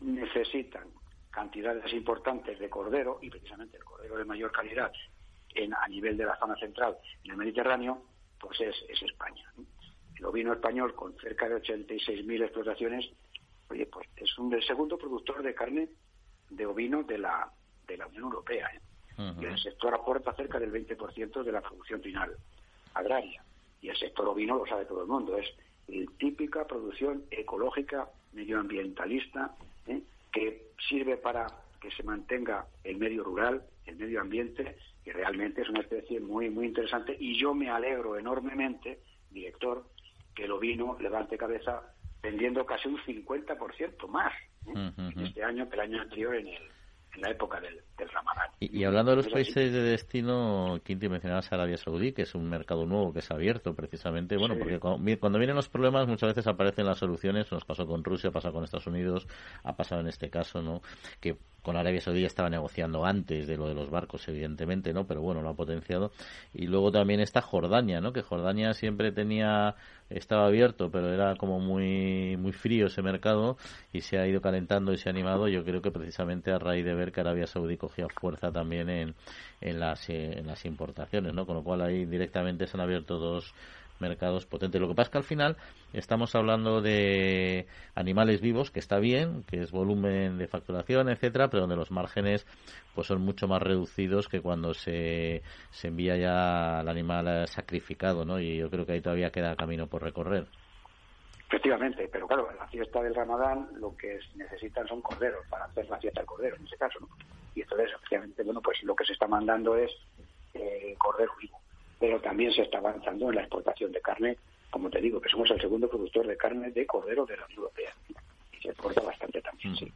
necesitan cantidades importantes de cordero, y precisamente el cordero de mayor calidad en, a nivel de la zona central en el Mediterráneo, pues es, es España el ovino español con cerca de 86.000 explotaciones, oye, pues es un, el segundo productor de carne de ovino de la, de la Unión Europea. ¿eh? Y el sector aporta cerca del 20% de la producción final agraria. Y el sector ovino lo sabe todo el mundo, es la típica producción ecológica, medioambientalista, ¿eh? que sirve para que se mantenga el medio rural, el medio ambiente, y realmente es una especie muy, muy interesante. Y yo me alegro enormemente, director, que el ovino levante cabeza vendiendo casi un 50% más ¿eh? este año que el año anterior en, el, en la época del, del Ramadán. Y, hablando de los países de destino, Quinti mencionabas Arabia Saudí, que es un mercado nuevo que se ha abierto precisamente, bueno, porque cuando, vienen los problemas muchas veces aparecen las soluciones, nos pasó con Rusia, pasa con Estados Unidos, ha pasado en este caso, ¿no? Que con Arabia Saudí estaba negociando antes de lo de los barcos, evidentemente, ¿no? Pero bueno, lo ha potenciado. Y luego también está Jordania, ¿no? Que Jordania siempre tenía, estaba abierto, pero era como muy, muy frío ese mercado y se ha ido calentando y se ha animado. Yo creo que precisamente a raíz de ver que Arabia Saudí cogía fuerza también en, en, las, en las importaciones, ¿no? Con lo cual ahí directamente se han abierto dos mercados potentes. Lo que pasa es que al final estamos hablando de animales vivos, que está bien, que es volumen de facturación, etcétera, pero donde los márgenes pues son mucho más reducidos que cuando se, se envía ya al animal sacrificado, ¿no? Y yo creo que ahí todavía queda camino por recorrer. Efectivamente, pero claro, en la fiesta del Ramadán lo que necesitan son corderos para hacer la fiesta del cordero, en ese caso, ¿no? Y entonces, efectivamente, bueno, pues lo que se está mandando es eh, cordero vivo pero también se está avanzando en la exportación de carne, como te digo, que somos el segundo productor de carne de cordero de la Unión Europea sí.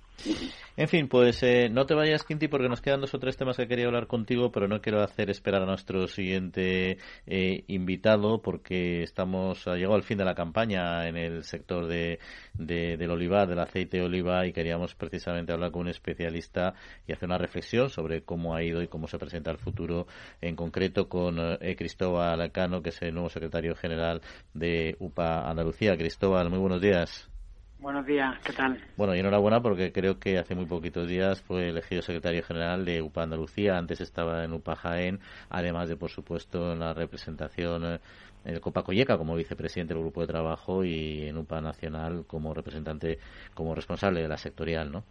En fin, pues eh, no te vayas, Quinti, porque nos quedan dos o tres temas que quería hablar contigo, pero no quiero hacer esperar a nuestro siguiente eh, invitado, porque estamos, ha llegado al fin de la campaña en el sector de, del olivar, del aceite de oliva, y queríamos precisamente hablar con un especialista y hacer una reflexión sobre cómo ha ido y cómo se presenta el futuro, en concreto con eh, Cristóbal Cano, que es el nuevo secretario general de UPA Andalucía. Cristóbal, muy buenos días. Buenos días, ¿qué tal? Bueno, y enhorabuena porque creo que hace muy poquitos días fue elegido secretario general de UPA Andalucía, antes estaba en UPA Jaén, además de, por supuesto, en la representación eh, en el Copa Colleca como vicepresidente del grupo de trabajo y en UPA Nacional como representante, como responsable de la sectorial, ¿no?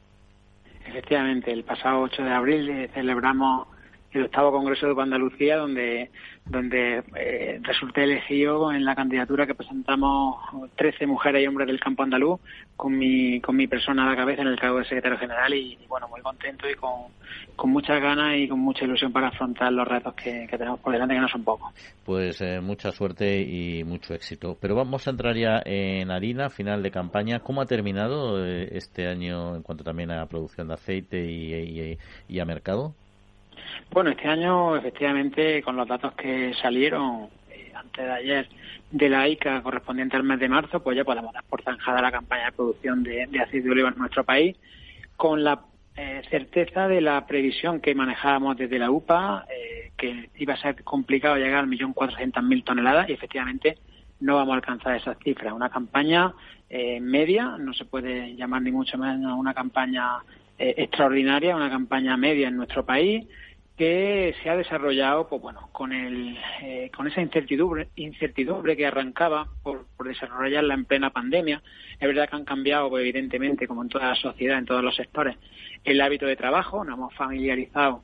Efectivamente, el pasado 8 de abril eh, celebramos el octavo Congreso de Andalucía, donde, donde eh, resulté elegido en la candidatura que presentamos 13 mujeres y hombres del campo andaluz, con mi, con mi persona a la cabeza en el cargo de secretario general y, bueno, muy contento y con, con muchas ganas y con mucha ilusión para afrontar los retos que, tenemos por delante, que no son pocos. Pues eh, mucha suerte y mucho éxito. Pero vamos a entrar ya en harina, final de campaña. ¿Cómo ha terminado eh, este año en cuanto también a producción de aceite y, y a mercado? Bueno, este año, efectivamente, con los datos que salieron eh, antes de ayer de la ICA correspondiente al mes de marzo, pues ya podemos dar por zanjada la campaña de producción de, aceite de oliva en nuestro país, con la eh, certeza de la previsión que manejábamos desde la UPA, eh, que iba a ser complicado llegar al millón cuatrocientas mil toneladas y efectivamente no vamos a alcanzar esas cifras. Una campaña media, no se puede llamar ni mucho menos una campaña extraordinaria, una campaña media en nuestro país, que se ha desarrollado pues bueno con el eh, con esa incertidumbre incertidumbre que arrancaba por, por, desarrollarla en plena pandemia. Es verdad que han cambiado pues, evidentemente como en toda la sociedad en todos los sectores el hábito de trabajo. Nos hemos familiarizado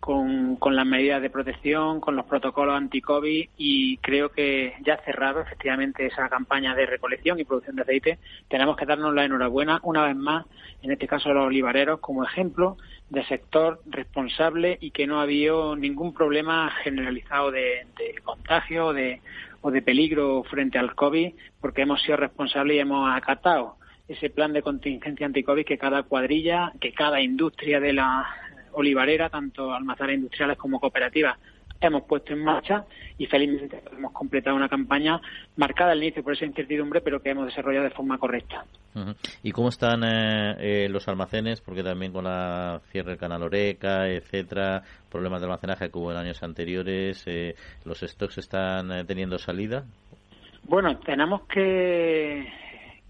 con, con las medidas de protección, con los protocolos anti-COVID y creo que ya cerrado efectivamente esa campaña de recolección y producción de aceite, tenemos que darnos la enhorabuena una vez más, en este caso a los olivareros, como ejemplo de sector responsable y que no ha habido ningún problema generalizado de, contagio o de, o de peligro frente al COVID, porque hemos sido responsables y hemos acatado ese plan de contingencia anti-COVID que cada cuadrilla, que cada industria de la olivarera, tanto almacenes industriales como cooperativas, hemos puesto en marcha y felizmente hemos completado una campaña marcada al inicio por esa incertidumbre, pero que hemos desarrollado de forma correcta. ¿Y cómo están eh, eh, los almacenes? Porque también con la cierre del canal Oreca, etcétera, problemas de almacenaje que hubo en años anteriores, eh, ¿los stocks están teniendo salida? Bueno, tenemos que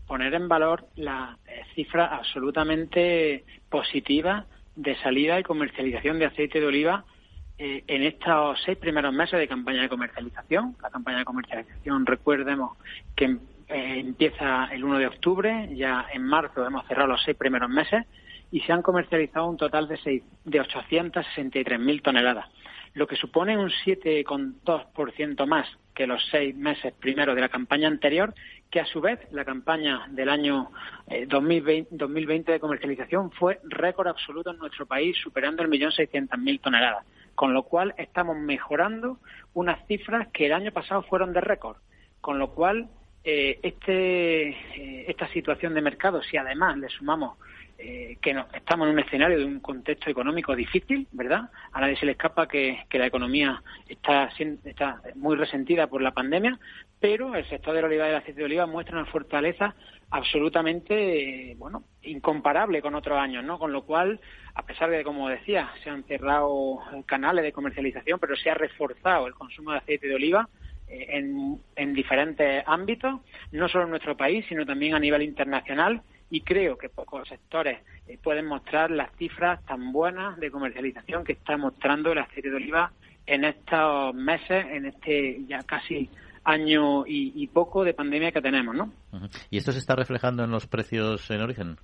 poner en valor la cifra absolutamente positiva de salida y comercialización de aceite de oliva eh, en estos seis primeros meses de campaña de comercialización. La campaña de comercialización, recuerdemos que eh, empieza el 1 de octubre, ya en marzo hemos cerrado los seis primeros meses y se han comercializado un total de, seis, de 863.000 toneladas, lo que supone un 7,2% más que los seis meses primeros de la campaña anterior que a su vez la campaña del año 2020, eh, 2020 de comercialización fue récord absoluto en nuestro país, superando el millón seiscientos mil toneladas, con lo cual estamos mejorando unas cifras que el año pasado fueron de récord, con lo cual eh, este, eh, esta situación de mercado, si además le sumamos eh, que estamos en un escenario de un contexto económico difícil, ¿verdad? A nadie se le escapa que, la economía está, está muy resentida por la pandemia, pero el sector de la oliva y del aceite de oliva muestra una fortaleza absolutamente, bueno, incomparable con otros años, ¿no? Con lo cual, a pesar de, como decía, se han cerrado canales de comercialización, pero se ha reforzado el consumo de aceite de oliva, eh, en, en, diferentes ámbitos, no solo en nuestro país, sino también a nivel internacional y creo que pocos sectores eh, pueden mostrar las cifras tan buenas de comercialización que está mostrando el aceite de oliva en estos meses, en este ya casi año y, poco de pandemia que tenemos, ¿no? ¿Y esto se está reflejando en los precios en origen?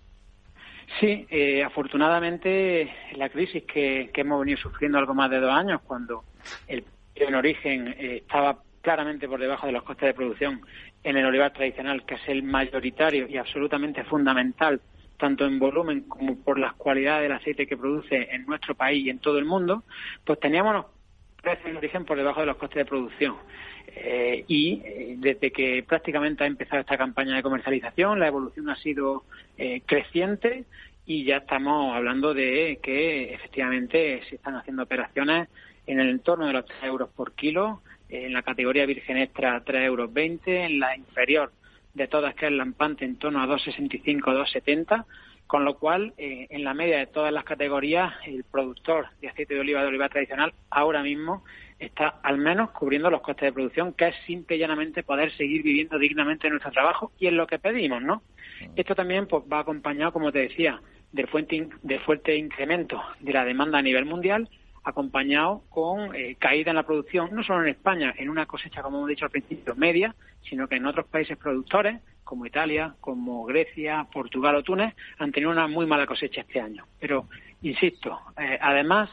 Sí, eh, afortunadamente la crisis que, hemos venido sufriendo algo más de dos años, cuando el en origen eh, estaba claramente por debajo de los costes de producción en el olivar tradicional, que es el mayoritario y absolutamente fundamental, tanto en volumen como por las cualidades del aceite que produce en nuestro país y en todo el mundo, pues teníamos los precios en origen por debajo de los costes de producción. Eh, y eh, desde que prácticamente ha empezado esta campaña de comercialización, la evolución ha sido eh, creciente y ya estamos hablando de que efectivamente se están haciendo operaciones en el entorno de los 3 euros por kilo, en la categoría virgen extra 3,20 euros, en la inferior de todas que es lampante en torno a 2,65, 2,70, con lo cual eh, en la media de todas las categorías el productor de aceite de oliva de oliva tradicional ahora mismo está al menos cubriendo los costes de producción, que es simple y llanamente poder seguir viviendo dignamente nuestro trabajo y en lo que pedimos, ¿no? Esto también pues, va acompañado, como te decía, del fuerte, del fuerte incremento de la demanda a nivel mundial, acompañado con eh, caída en la producción, no solo en España, en una cosecha, como hemos dicho al principio, media, sino que en otros países productores, como Italia, como Grecia, Portugal o Túnez, han tenido una muy mala cosecha este año. Pero, insisto, eh, además,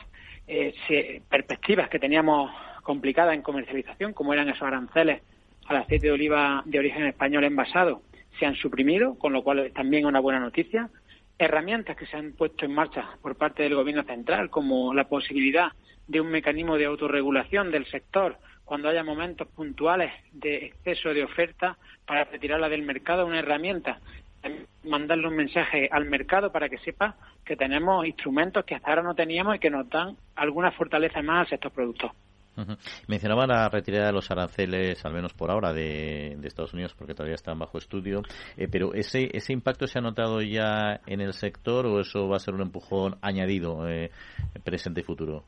eh, perspectivas que teníamos complicadas en comercialización, como eran esos aranceles al aceite de oliva de origen español envasado, se han suprimido, con lo cual es también una buena noticia herramientas que se han puesto en marcha por parte del Gobierno central, como la posibilidad de un mecanismo de autorregulación del sector cuando haya momentos puntuales de exceso de oferta para retirarla del mercado, una herramienta, mandarle un mensaje al mercado para que sepa que tenemos instrumentos que hasta ahora no teníamos y que nos dan alguna fortaleza más al Mencionaba la retirada de los aranceles, al menos por ahora, de, Estados Unidos, porque todavía están bajo estudio. Eh, pero ese, ese impacto se ha notado ya en el sector o eso va a ser un empujón añadido eh, presente y futuro.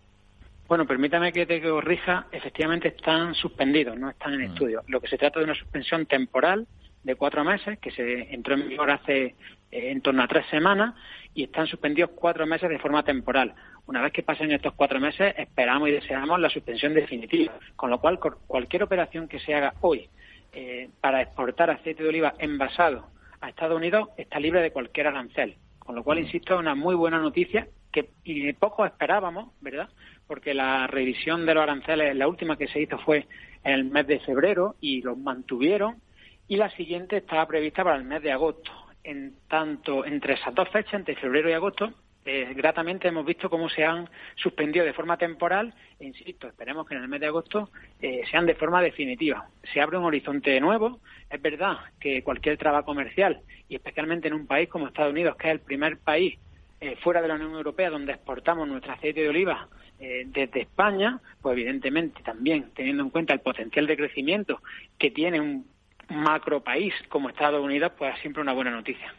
Bueno, permítame que te corrija. Efectivamente están suspendidos, no están en mm. estudio. Lo que se trata de una suspensión temporal de cuatro meses, que se entró en vigor hace eh, en torno a tres semanas, y están suspendidos cuatro meses de forma temporal. Una vez que pasen estos cuatro meses, esperamos y deseamos la suspensión definitiva, con lo cual cualquier operación que se haga hoy eh, para exportar aceite de oliva envasado a Estados Unidos está libre de cualquier arancel. Con lo cual, insisto, es una muy buena noticia que y poco esperábamos, ¿verdad? Porque la revisión de los aranceles, la última que se hizo fue en el mes de febrero y los mantuvieron y la siguiente estaba prevista para el mes de agosto. En tanto, entre esas dos fechas, entre febrero y agosto, eh, gratamente hemos visto cómo se han suspendido de forma temporal e insisto, esperemos que en el mes de agosto eh, sean de forma definitiva. Se abre un horizonte nuevo. Es verdad que cualquier trabajo comercial, y especialmente en un país como Estados Unidos, que es el primer país eh, fuera de la Unión Europea donde exportamos nuestro aceite de oliva desde España, pues evidentemente también teniendo en cuenta el potencial de crecimiento que tiene un macro país como Estados Unidos, pues es siempre una buena noticia.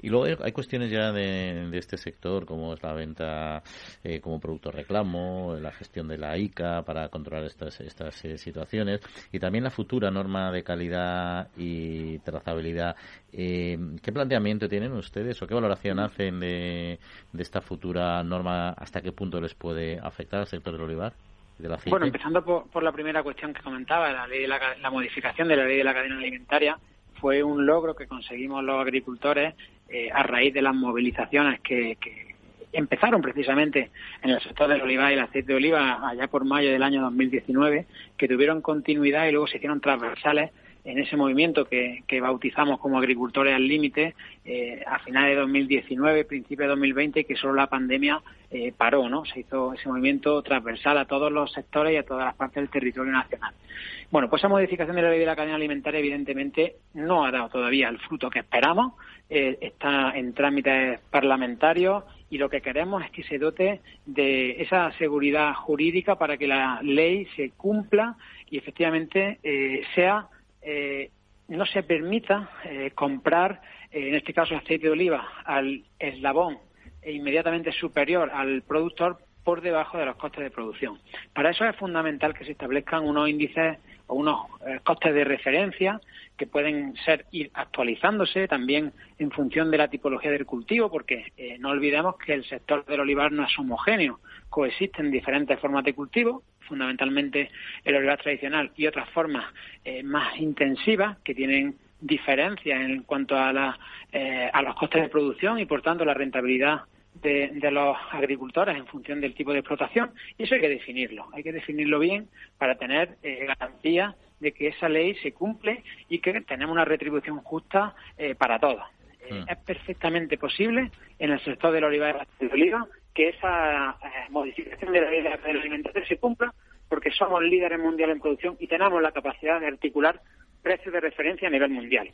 Y luego hay, cuestiones ya de, este sector, como es la venta eh, como producto reclamo, la gestión de la ICA para controlar estas, estas eh, situaciones y también la futura norma de calidad y trazabilidad. Eh, ¿Qué planteamiento tienen ustedes o qué valoración hacen de, de esta futura norma? ¿Hasta qué punto les puede afectar al sector del olivar? Bueno, empezando por, la primera cuestión que comentaba, la, ley de la, modificación de la ley de la cadena alimentaria, fue un logro que conseguimos los agricultores eh, a raíz de las movilizaciones que, empezaron precisamente en el sector del olivar y el aceite de oliva allá por mayo del año 2019, que tuvieron continuidad y luego se hicieron transversales en ese movimiento que, bautizamos como agricultores al límite eh, a finales de 2019, principio de 2020, que solo la pandemia eh, paró, ¿no? Se hizo ese movimiento transversal a todos los sectores y a todas las partes del territorio nacional. Bueno, pues esa modificación de la ley de la cadena alimentaria evidentemente no ha dado todavía el fruto que esperamos, eh, está en trámites parlamentarios y lo que queremos es que se dote de esa seguridad jurídica para que la ley se cumpla y efectivamente sea eh, no se permita eh, comprar, eh, en este caso, aceite de oliva al eslabón inmediatamente superior al productor por debajo de los costes de producción. Para eso es fundamental que se establezcan unos índices o unos costes de referencia que pueden ser ir actualizándose también en función de la tipología del cultivo, porque no olvidemos que el sector del olivar no es homogéneo, coexisten diferentes formas de cultivo fundamentalmente el olivar tradicional y otras formas eh, más intensivas que tienen diferencias en cuanto a, la, eh, a los costes de producción y por tanto la rentabilidad de, los agricultores en función del tipo de explotación y eso hay que definirlo, hay que definirlo bien para tener eh, garantía de que esa ley se cumple y que tenemos una retribución justa para todos. Mm. Es perfectamente posible en el sector del olivar y de oliva que esa eh, modificación de la ley de alimentaria se cumpla porque somos líderes mundiales en producción y tenemos la capacidad de articular precios de referencia a nivel mundial.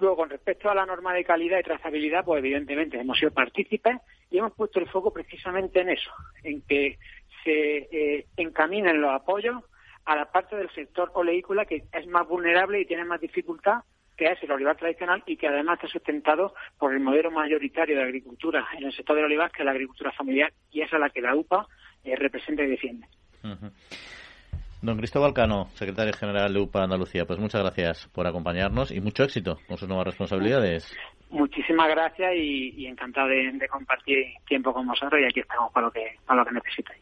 Luego, con respecto a la norma de calidad y trazabilidad, pues evidentemente hemos sido partícipes y hemos puesto el foco precisamente en eso, en que se eh, encaminen los apoyos a la parte del sector oleícola que es más vulnerable y tiene más dificultad que es el olivar tradicional y que además está sustentado por el modelo mayoritario de agricultura en el sector del olivar, que es la agricultura familiar, y esa es la que la UPA eh, representa y defiende. Don Cristóbal Cano, secretario general de UPA Andalucía, pues muchas gracias por acompañarnos y mucho éxito con sus nuevas responsabilidades. Muchísimas gracias y, encantado de, compartir tiempo con vosotros y aquí estamos para lo que, para lo que necesitéis.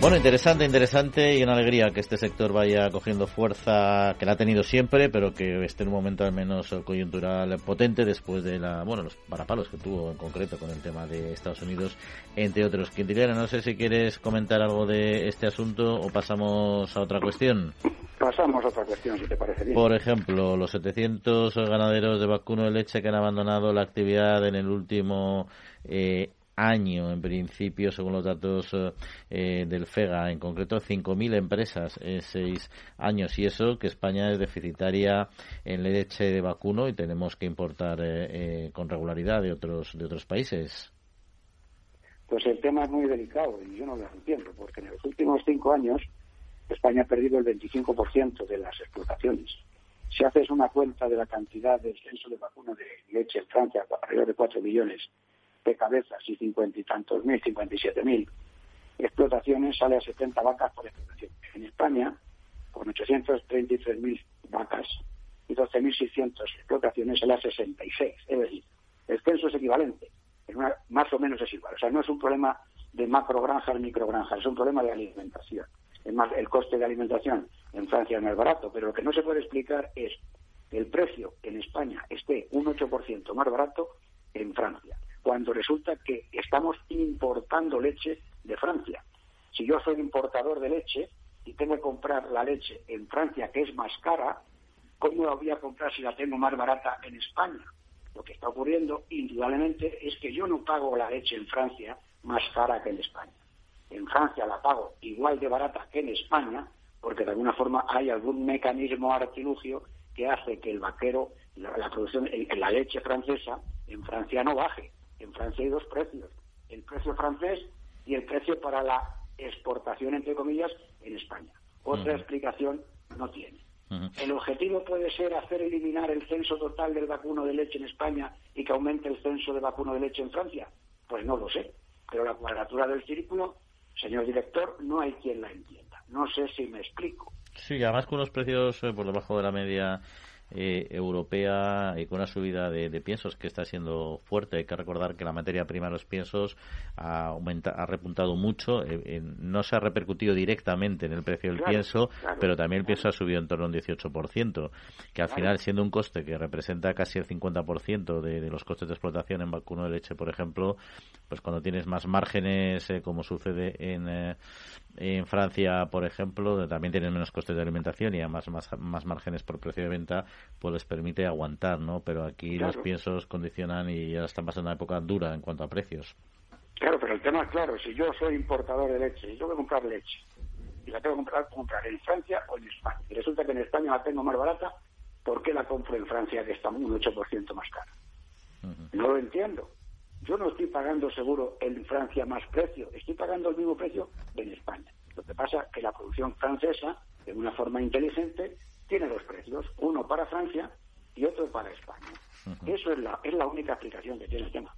Bueno, interesante, interesante y una alegría que este sector vaya cogiendo fuerza que la ha tenido siempre, pero que esté en un momento al menos coyuntural potente después de la, bueno, los parapalos que tuvo en concreto con el tema de Estados Unidos, entre otros. Quintiliano, no sé si quieres comentar algo de este asunto o pasamos a otra cuestión. Pasamos a otra cuestión, si te parece bien. Por ejemplo, los 700 ganaderos de vacuno de leche que han abandonado la actividad en el último eh, año, en principio, según los datos eh, del FEGA, en concreto 5.000 empresas en seis años. Y eso que España es deficitaria en leche de vacuno y tenemos que importar eh, eh, con regularidad de otros, de otros países. Pues el tema es muy delicado y yo no lo entiendo, porque en los últimos cinco años España ha perdido el 25% de las explotaciones. Si haces una cuenta de la cantidad del censo de vacuno de leche en Francia, alrededor de 4 millones de cabezas y cincuenta y tantos mil, 57 mil explotaciones, sale a 70 vacas por explotación. En España, con 833.000 vacas y 12.600 explotaciones, sale a 66. Es decir, el censo es equivalente, más o menos es igual. O sea, no es un problema de macrogranjas, microgranjas, es un problema de alimentación. Es más, el coste de alimentación en Francia no es barato, pero lo que no se puede explicar es que el precio en España esté un 8% más barato en Francia, cuando resulta que estamos importando leche de Francia. Si yo soy importador de leche y tengo que comprar la leche en Francia, que es más cara, ¿cómo la voy a comprar si la tengo más barata en España? Lo que está ocurriendo, indudablemente, es que yo no pago la leche en Francia más cara que en España. En Francia la pago igual de barata que en España, porque de alguna forma hay algún mecanismo artilugio que hace que el vaquero, la, producción, la leche francesa, en Francia no baje. En Francia hay dos precios. El precio francés y el precio para la exportación, entre comillas, en España. Otra explicación no tiene. ¿El objetivo puede ser hacer eliminar el censo total del vacuno de leche en España y que aumente el censo de vacuno de leche en Francia? Pues no lo sé. Pero la cuadratura del círculo, señor director, no hay quien la entienda. No sé si me explico. Sí, además con los precios eh, por debajo de la media eh, europea y con una subida de, piensos que está siendo fuerte. Hay que recordar que la materia prima de los piensos ha, ha repuntado mucho. Eh, no se ha repercutido directamente en el precio del pienso, pero también el pienso ha subido en torno a un 18%, que al final, siendo un coste que representa casi el 50% de, de los costes de explotación en vacuno de leche, por ejemplo, pues cuando tienes más márgenes, eh, como sucede en, en Francia, por ejemplo, también tienen menos costes de alimentación y además más, más márgenes por precio de venta, pues les permite aguantar, ¿no? Pero aquí los piensos condicionan y ya están pasando una época dura en cuanto a precios. Claro, pero el tema es claro, si yo soy importador de leche y tengo que comprar leche y la tengo que comprar, comprar en Francia o en España, y resulta que en España la tengo más barata, ¿por qué la compro en Francia que está un 8% más cara? No lo entiendo. Yo no estoy pagando seguro en Francia más precio, estoy pagando el mismo precio en España. Lo que pasa es que la producción francesa, de una forma inteligente, tiene dos precios, uno para Francia y otro para España. Eso es la, es la única explicación que tiene el tema.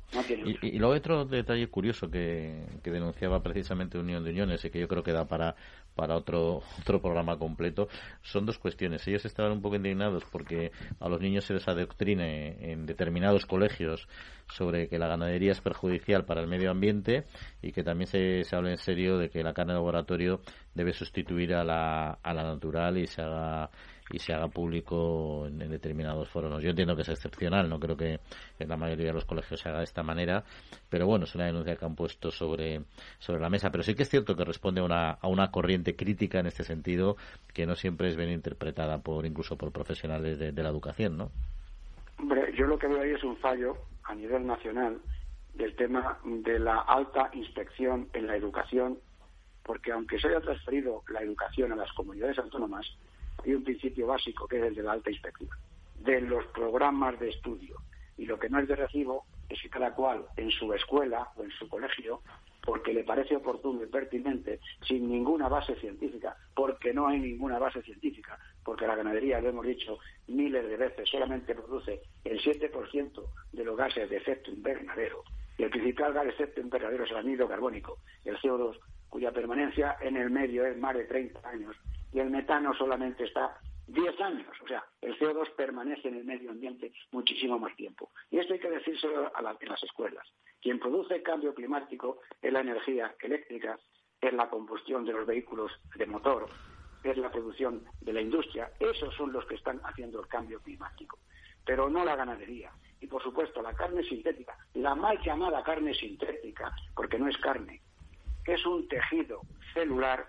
y, luego otro detalle curioso que, denunciaba precisamente Unión de Uniones y que yo creo que da para, para otro, otro programa completo son dos cuestiones. Ellos estaban un poco indignados porque a los niños se les adoctrine en determinados colegios sobre que la ganadería es perjudicial para el medio ambiente y que también se, se hable en serio de que la carne de laboratorio debe sustituir a la, a la natural y se haga y se haga público en, determinados foros. Yo entiendo que es excepcional, no creo que en la mayoría de los colegios se haga de esta manera, pero bueno, es una denuncia que han puesto sobre, sobre la mesa. Pero sí que es cierto que responde a una, a una corriente crítica en este sentido que no siempre es bien interpretada por incluso por profesionales de, la educación, ¿no? Hombre, yo lo que veo ahí es un fallo a nivel nacional del tema de la alta inspección en la educación, porque aunque se haya transferido la educación a las comunidades autónomas, hay un principio básico que es el de la alta inspección, de los programas de estudio. Y lo que no es de recibo es que cada cual en su escuela o en su colegio, porque le parece oportuno y pertinente, sin ninguna base científica, porque no hay ninguna base científica, porque la ganadería, lo hemos dicho miles de veces, solamente produce el 7% de los gases de efecto invernadero. Y el principal gas de efecto invernadero es el anhídrido carbónico, el CO2, cuya permanencia en el medio es más de 30 años y el metano solamente está 10 años. O sea, el CO2 permanece en el medio ambiente muchísimo más tiempo. Y esto hay que decírselo a en las escuelas. Quien produce el cambio climático es la energía eléctrica, es la combustión de los vehículos de motor, es la producción de la industria. Esos son los que están haciendo el cambio climático. Pero no la ganadería. Y por supuesto, la carne sintética, la mal llamada carne sintética, porque no es carne, es un tejido celular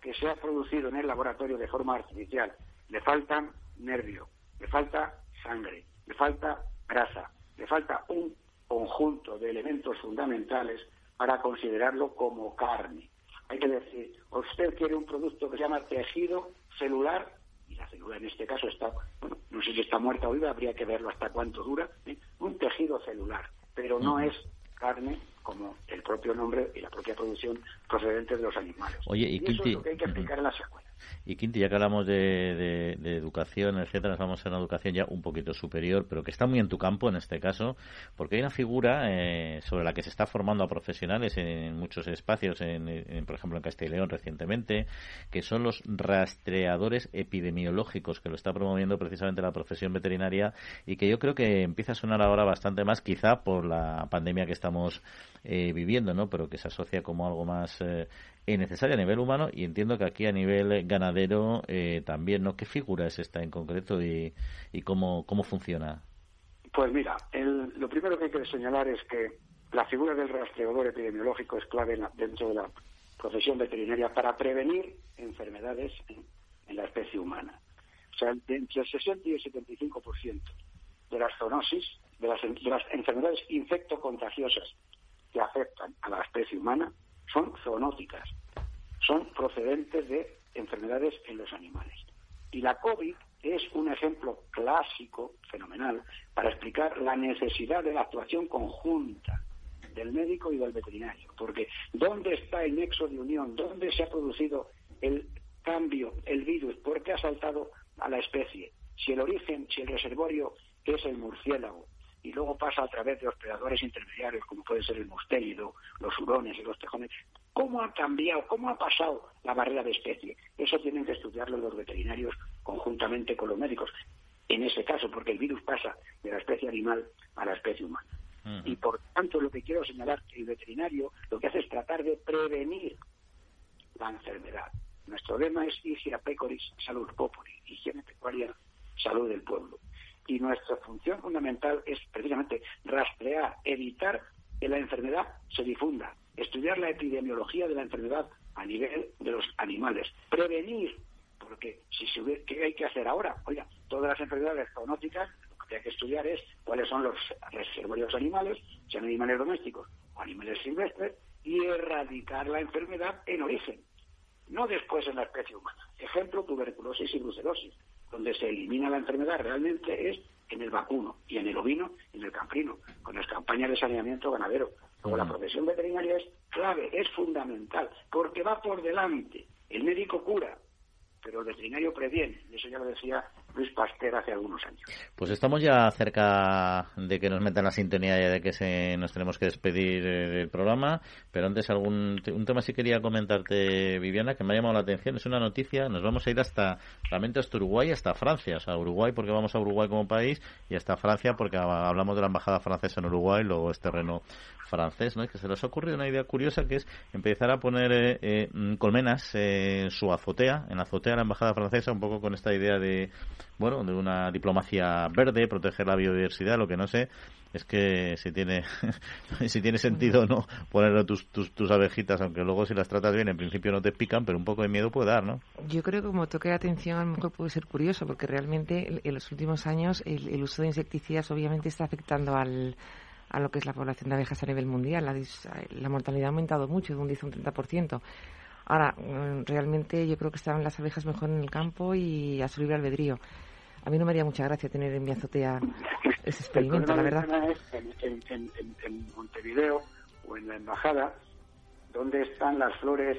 que se ha producido en el laboratorio de forma artificial. Le faltan nervio, le falta sangre, le falta grasa, le falta un conjunto de elementos fundamentales para considerarlo como carne. Hay que decir, usted quiere un producto que se llama tejido celular, y la célula en este caso está, bueno, no sé si está muerta o viva, habría que verlo hasta cuánto dura, ¿eh? un tejido celular, pero no es carne como el propio nombre y la propia producción procedente de los animales. Oye, y, eso es lo que hay que explicar en la secuela. Y Quinti, ya que hablamos de, educación, etcétera, nos vamos a una educación ya un poquito superior, pero que está muy en tu campo en este caso, porque hay una figura eh, sobre la que se está formando a profesionales en muchos espacios, en, por ejemplo en Castilla y León recientemente, que son los rastreadores epidemiológicos, que lo está promoviendo precisamente la profesión veterinaria y que yo creo que empieza a sonar ahora bastante más, quizá por la pandemia que estamos eh, viviendo, ¿no? Pero que se asocia como algo más eh, necesario a nivel humano y entiendo que aquí a nivel ganadero eh, también, ¿no? ¿Qué figura es esta en concreto y, y cómo, cómo funciona? Pues mira, lo primero que hay que señalar es que la figura del rastreador epidemiológico es clave dentro de la profesión veterinaria para prevenir enfermedades en, la especie humana. O sea, entre el 60 y el 75% de las zoonosis, de las, de las enfermedades infectocontagiosas que afectan a la especie humana, son zoonóticas, son procedentes de enfermedades en los animales. Y la COVID es un ejemplo clásico, fenomenal, para explicar la necesidad de la actuación conjunta del médico y del veterinario. Porque ¿dónde está el nexo de unión? ¿Dónde se ha producido el cambio, el virus? ¿Por qué ha saltado a la especie? Si el origen, si el reservorio es el murciélago, y luego pasa a través de hospedadores intermediarios, como puede ser el mustélido, los hurones y los tejones. ¿Cómo ha cambiado, cómo ha pasado la barrera de especie? Eso tienen que estudiarlo los veterinarios conjuntamente con los médicos. En ese caso, porque el virus pasa de la especie animal a la especie humana. Y por tanto, lo que quiero señalar que el veterinario lo que hace es tratar de prevenir la enfermedad. Nuestro lema es Higiene Pecoris Salud Populi, higiene pecuaria, salud del pueblo y nuestra función fundamental es precisamente rastrear, evitar que la enfermedad se difunda, estudiar la epidemiología de la enfermedad a nivel de los animales, prevenir, porque si se ¿qué hay que hacer ahora? Oiga, todas las enfermedades zoonóticas, lo que hay que estudiar es cuáles son los reservorios animales, sean animales domésticos o animales silvestres, y erradicar la enfermedad en origen, no después en la especie humana. Ejemplo, tuberculosis y brucelosis donde se elimina la enfermedad realmente es en el vacuno y en el ovino y en el caprino, con las campañas de saneamiento ganadero. Luego la profesión veterinaria es clave, es fundamental, porque va por delante. El médico cura, pero el veterinario previene. Y eso ya lo decía Luis Pasteur hace algunos años. Pues ya cerca de que nos metan la sintonía y de que se, nos tenemos que despedir eh, del programa, pero antes algún un tema sí quería comentarte, Viviana, que me ha llamado la atención. Es una noticia, nos vamos a ir hasta, realmente hasta Uruguay, hasta Francia. O sea, Uruguay porque vamos a Uruguay como país y hasta Francia porque hablamos de la embajada francesa en Uruguay, luego es terreno francés, ¿no? que se les ha ocurrido una idea curiosa que es empezar a poner eh, eh, colmenas en su azotea, en la azotea de la embajada francesa, un poco con esta idea de, bueno, de una diplomacia verde, proteger la biodiversidad, lo que no sé es que si tiene [LAUGHS] si tiene sentido no poner tus, tus, abejitas aunque luego si las tratas bien en principio no te pican pero un poco de miedo puede dar no yo creo que como toque de atención a lo mejor puede ser curioso porque realmente en los últimos años el uso de insecticidas obviamente está afectando al a lo que es la población de abejas a nivel mundial. La, mortalidad ha aumentado mucho, de un 10 a un 30%. Ahora, mm, realmente yo creo que estaban las abejas mejor en el campo y a su libre albedrío. A mí no me haría mucha gracia tener en mi azotea [LAUGHS] ese experimento, la verdad. en, en, Montevideo o en la embajada, ¿dónde están las flores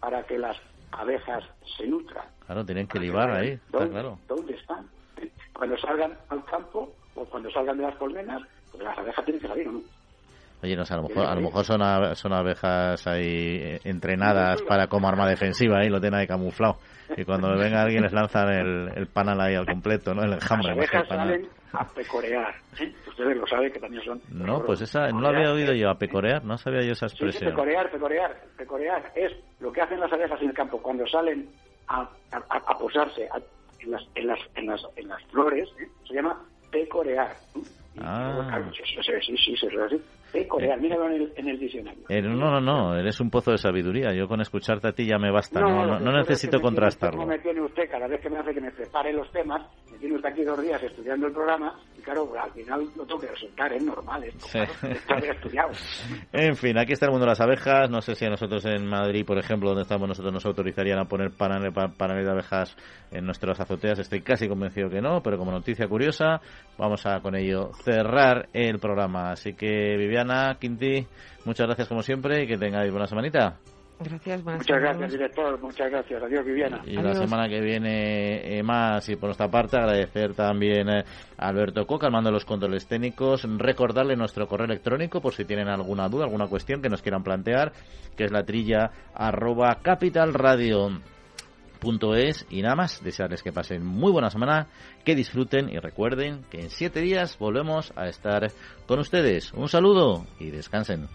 para que las abejas se nutran? Claro, tienen que libar ahí, claro. ¿Dónde están? Cuando salgan al campo o cuando salgan de las colmenas, las abejas tienen que salir, ¿no? Oye, no sé, a lo mejor, a lo mejor son, son abejas ahí eh, entrenadas para como arma defensiva y lo tienen ahí camuflado. Y cuando venga alguien les lanzan el, el panal ahí al completo, ¿no? El enjambre. Las abejas salen a pecorear. ¿eh? Ustedes lo saben que también son... No, pues esa no la había oído yo, a pecorear. No sabía yo esa expresión. Sí, pecorear, pecorear. Pecorear es lo que hacen las abejas en el campo cuando salen a, a, posarse en, las, en, las, en, las, en las flores. ¿eh? Se llama pecorear. Ah. Sí, sí, sí, eh, coreano, míralo en el, en el diccionario. Eh, no, no, no, eres un pozo de sabiduría. Yo con escucharte a ti ya me basta. No, no, no, necesito contrastarlo. me tiene usted, cada vez que me hace que me prepare los temas, tiene usted aquí dos días estudiando el programa y claro, al final lo tengo que resultar, es normal esto, estudiado. [LAUGHS] En fin, aquí está el mundo de las abejas. No sé si a nosotros en Madrid, por ejemplo, donde estamos nosotros, nos autorizarían a poner paneles de abejas en nuestras azoteas. Estoy casi convencido que no, pero como noticia curiosa, vamos a con ello cerrar el programa. Así que, Viviana, Quinti, muchas gracias como siempre y que tengáis buena semanita. Gracias, Muchas gracias, director. Muchas gracias. Adiós, Viviana. Y la semana que viene eh, más. Y por nuestra parte, agradecer también eh, a Alberto Coca, al mando de los controles técnicos. Recordarle nuestro correo electrónico por si tienen alguna duda, alguna cuestión que nos quieran plantear, que es la trilla arroba capitalradio.es. Y nada más, desearles que pasen muy buena semana, que disfruten y recuerden que en siete días volvemos a estar con ustedes. Un saludo y descansen.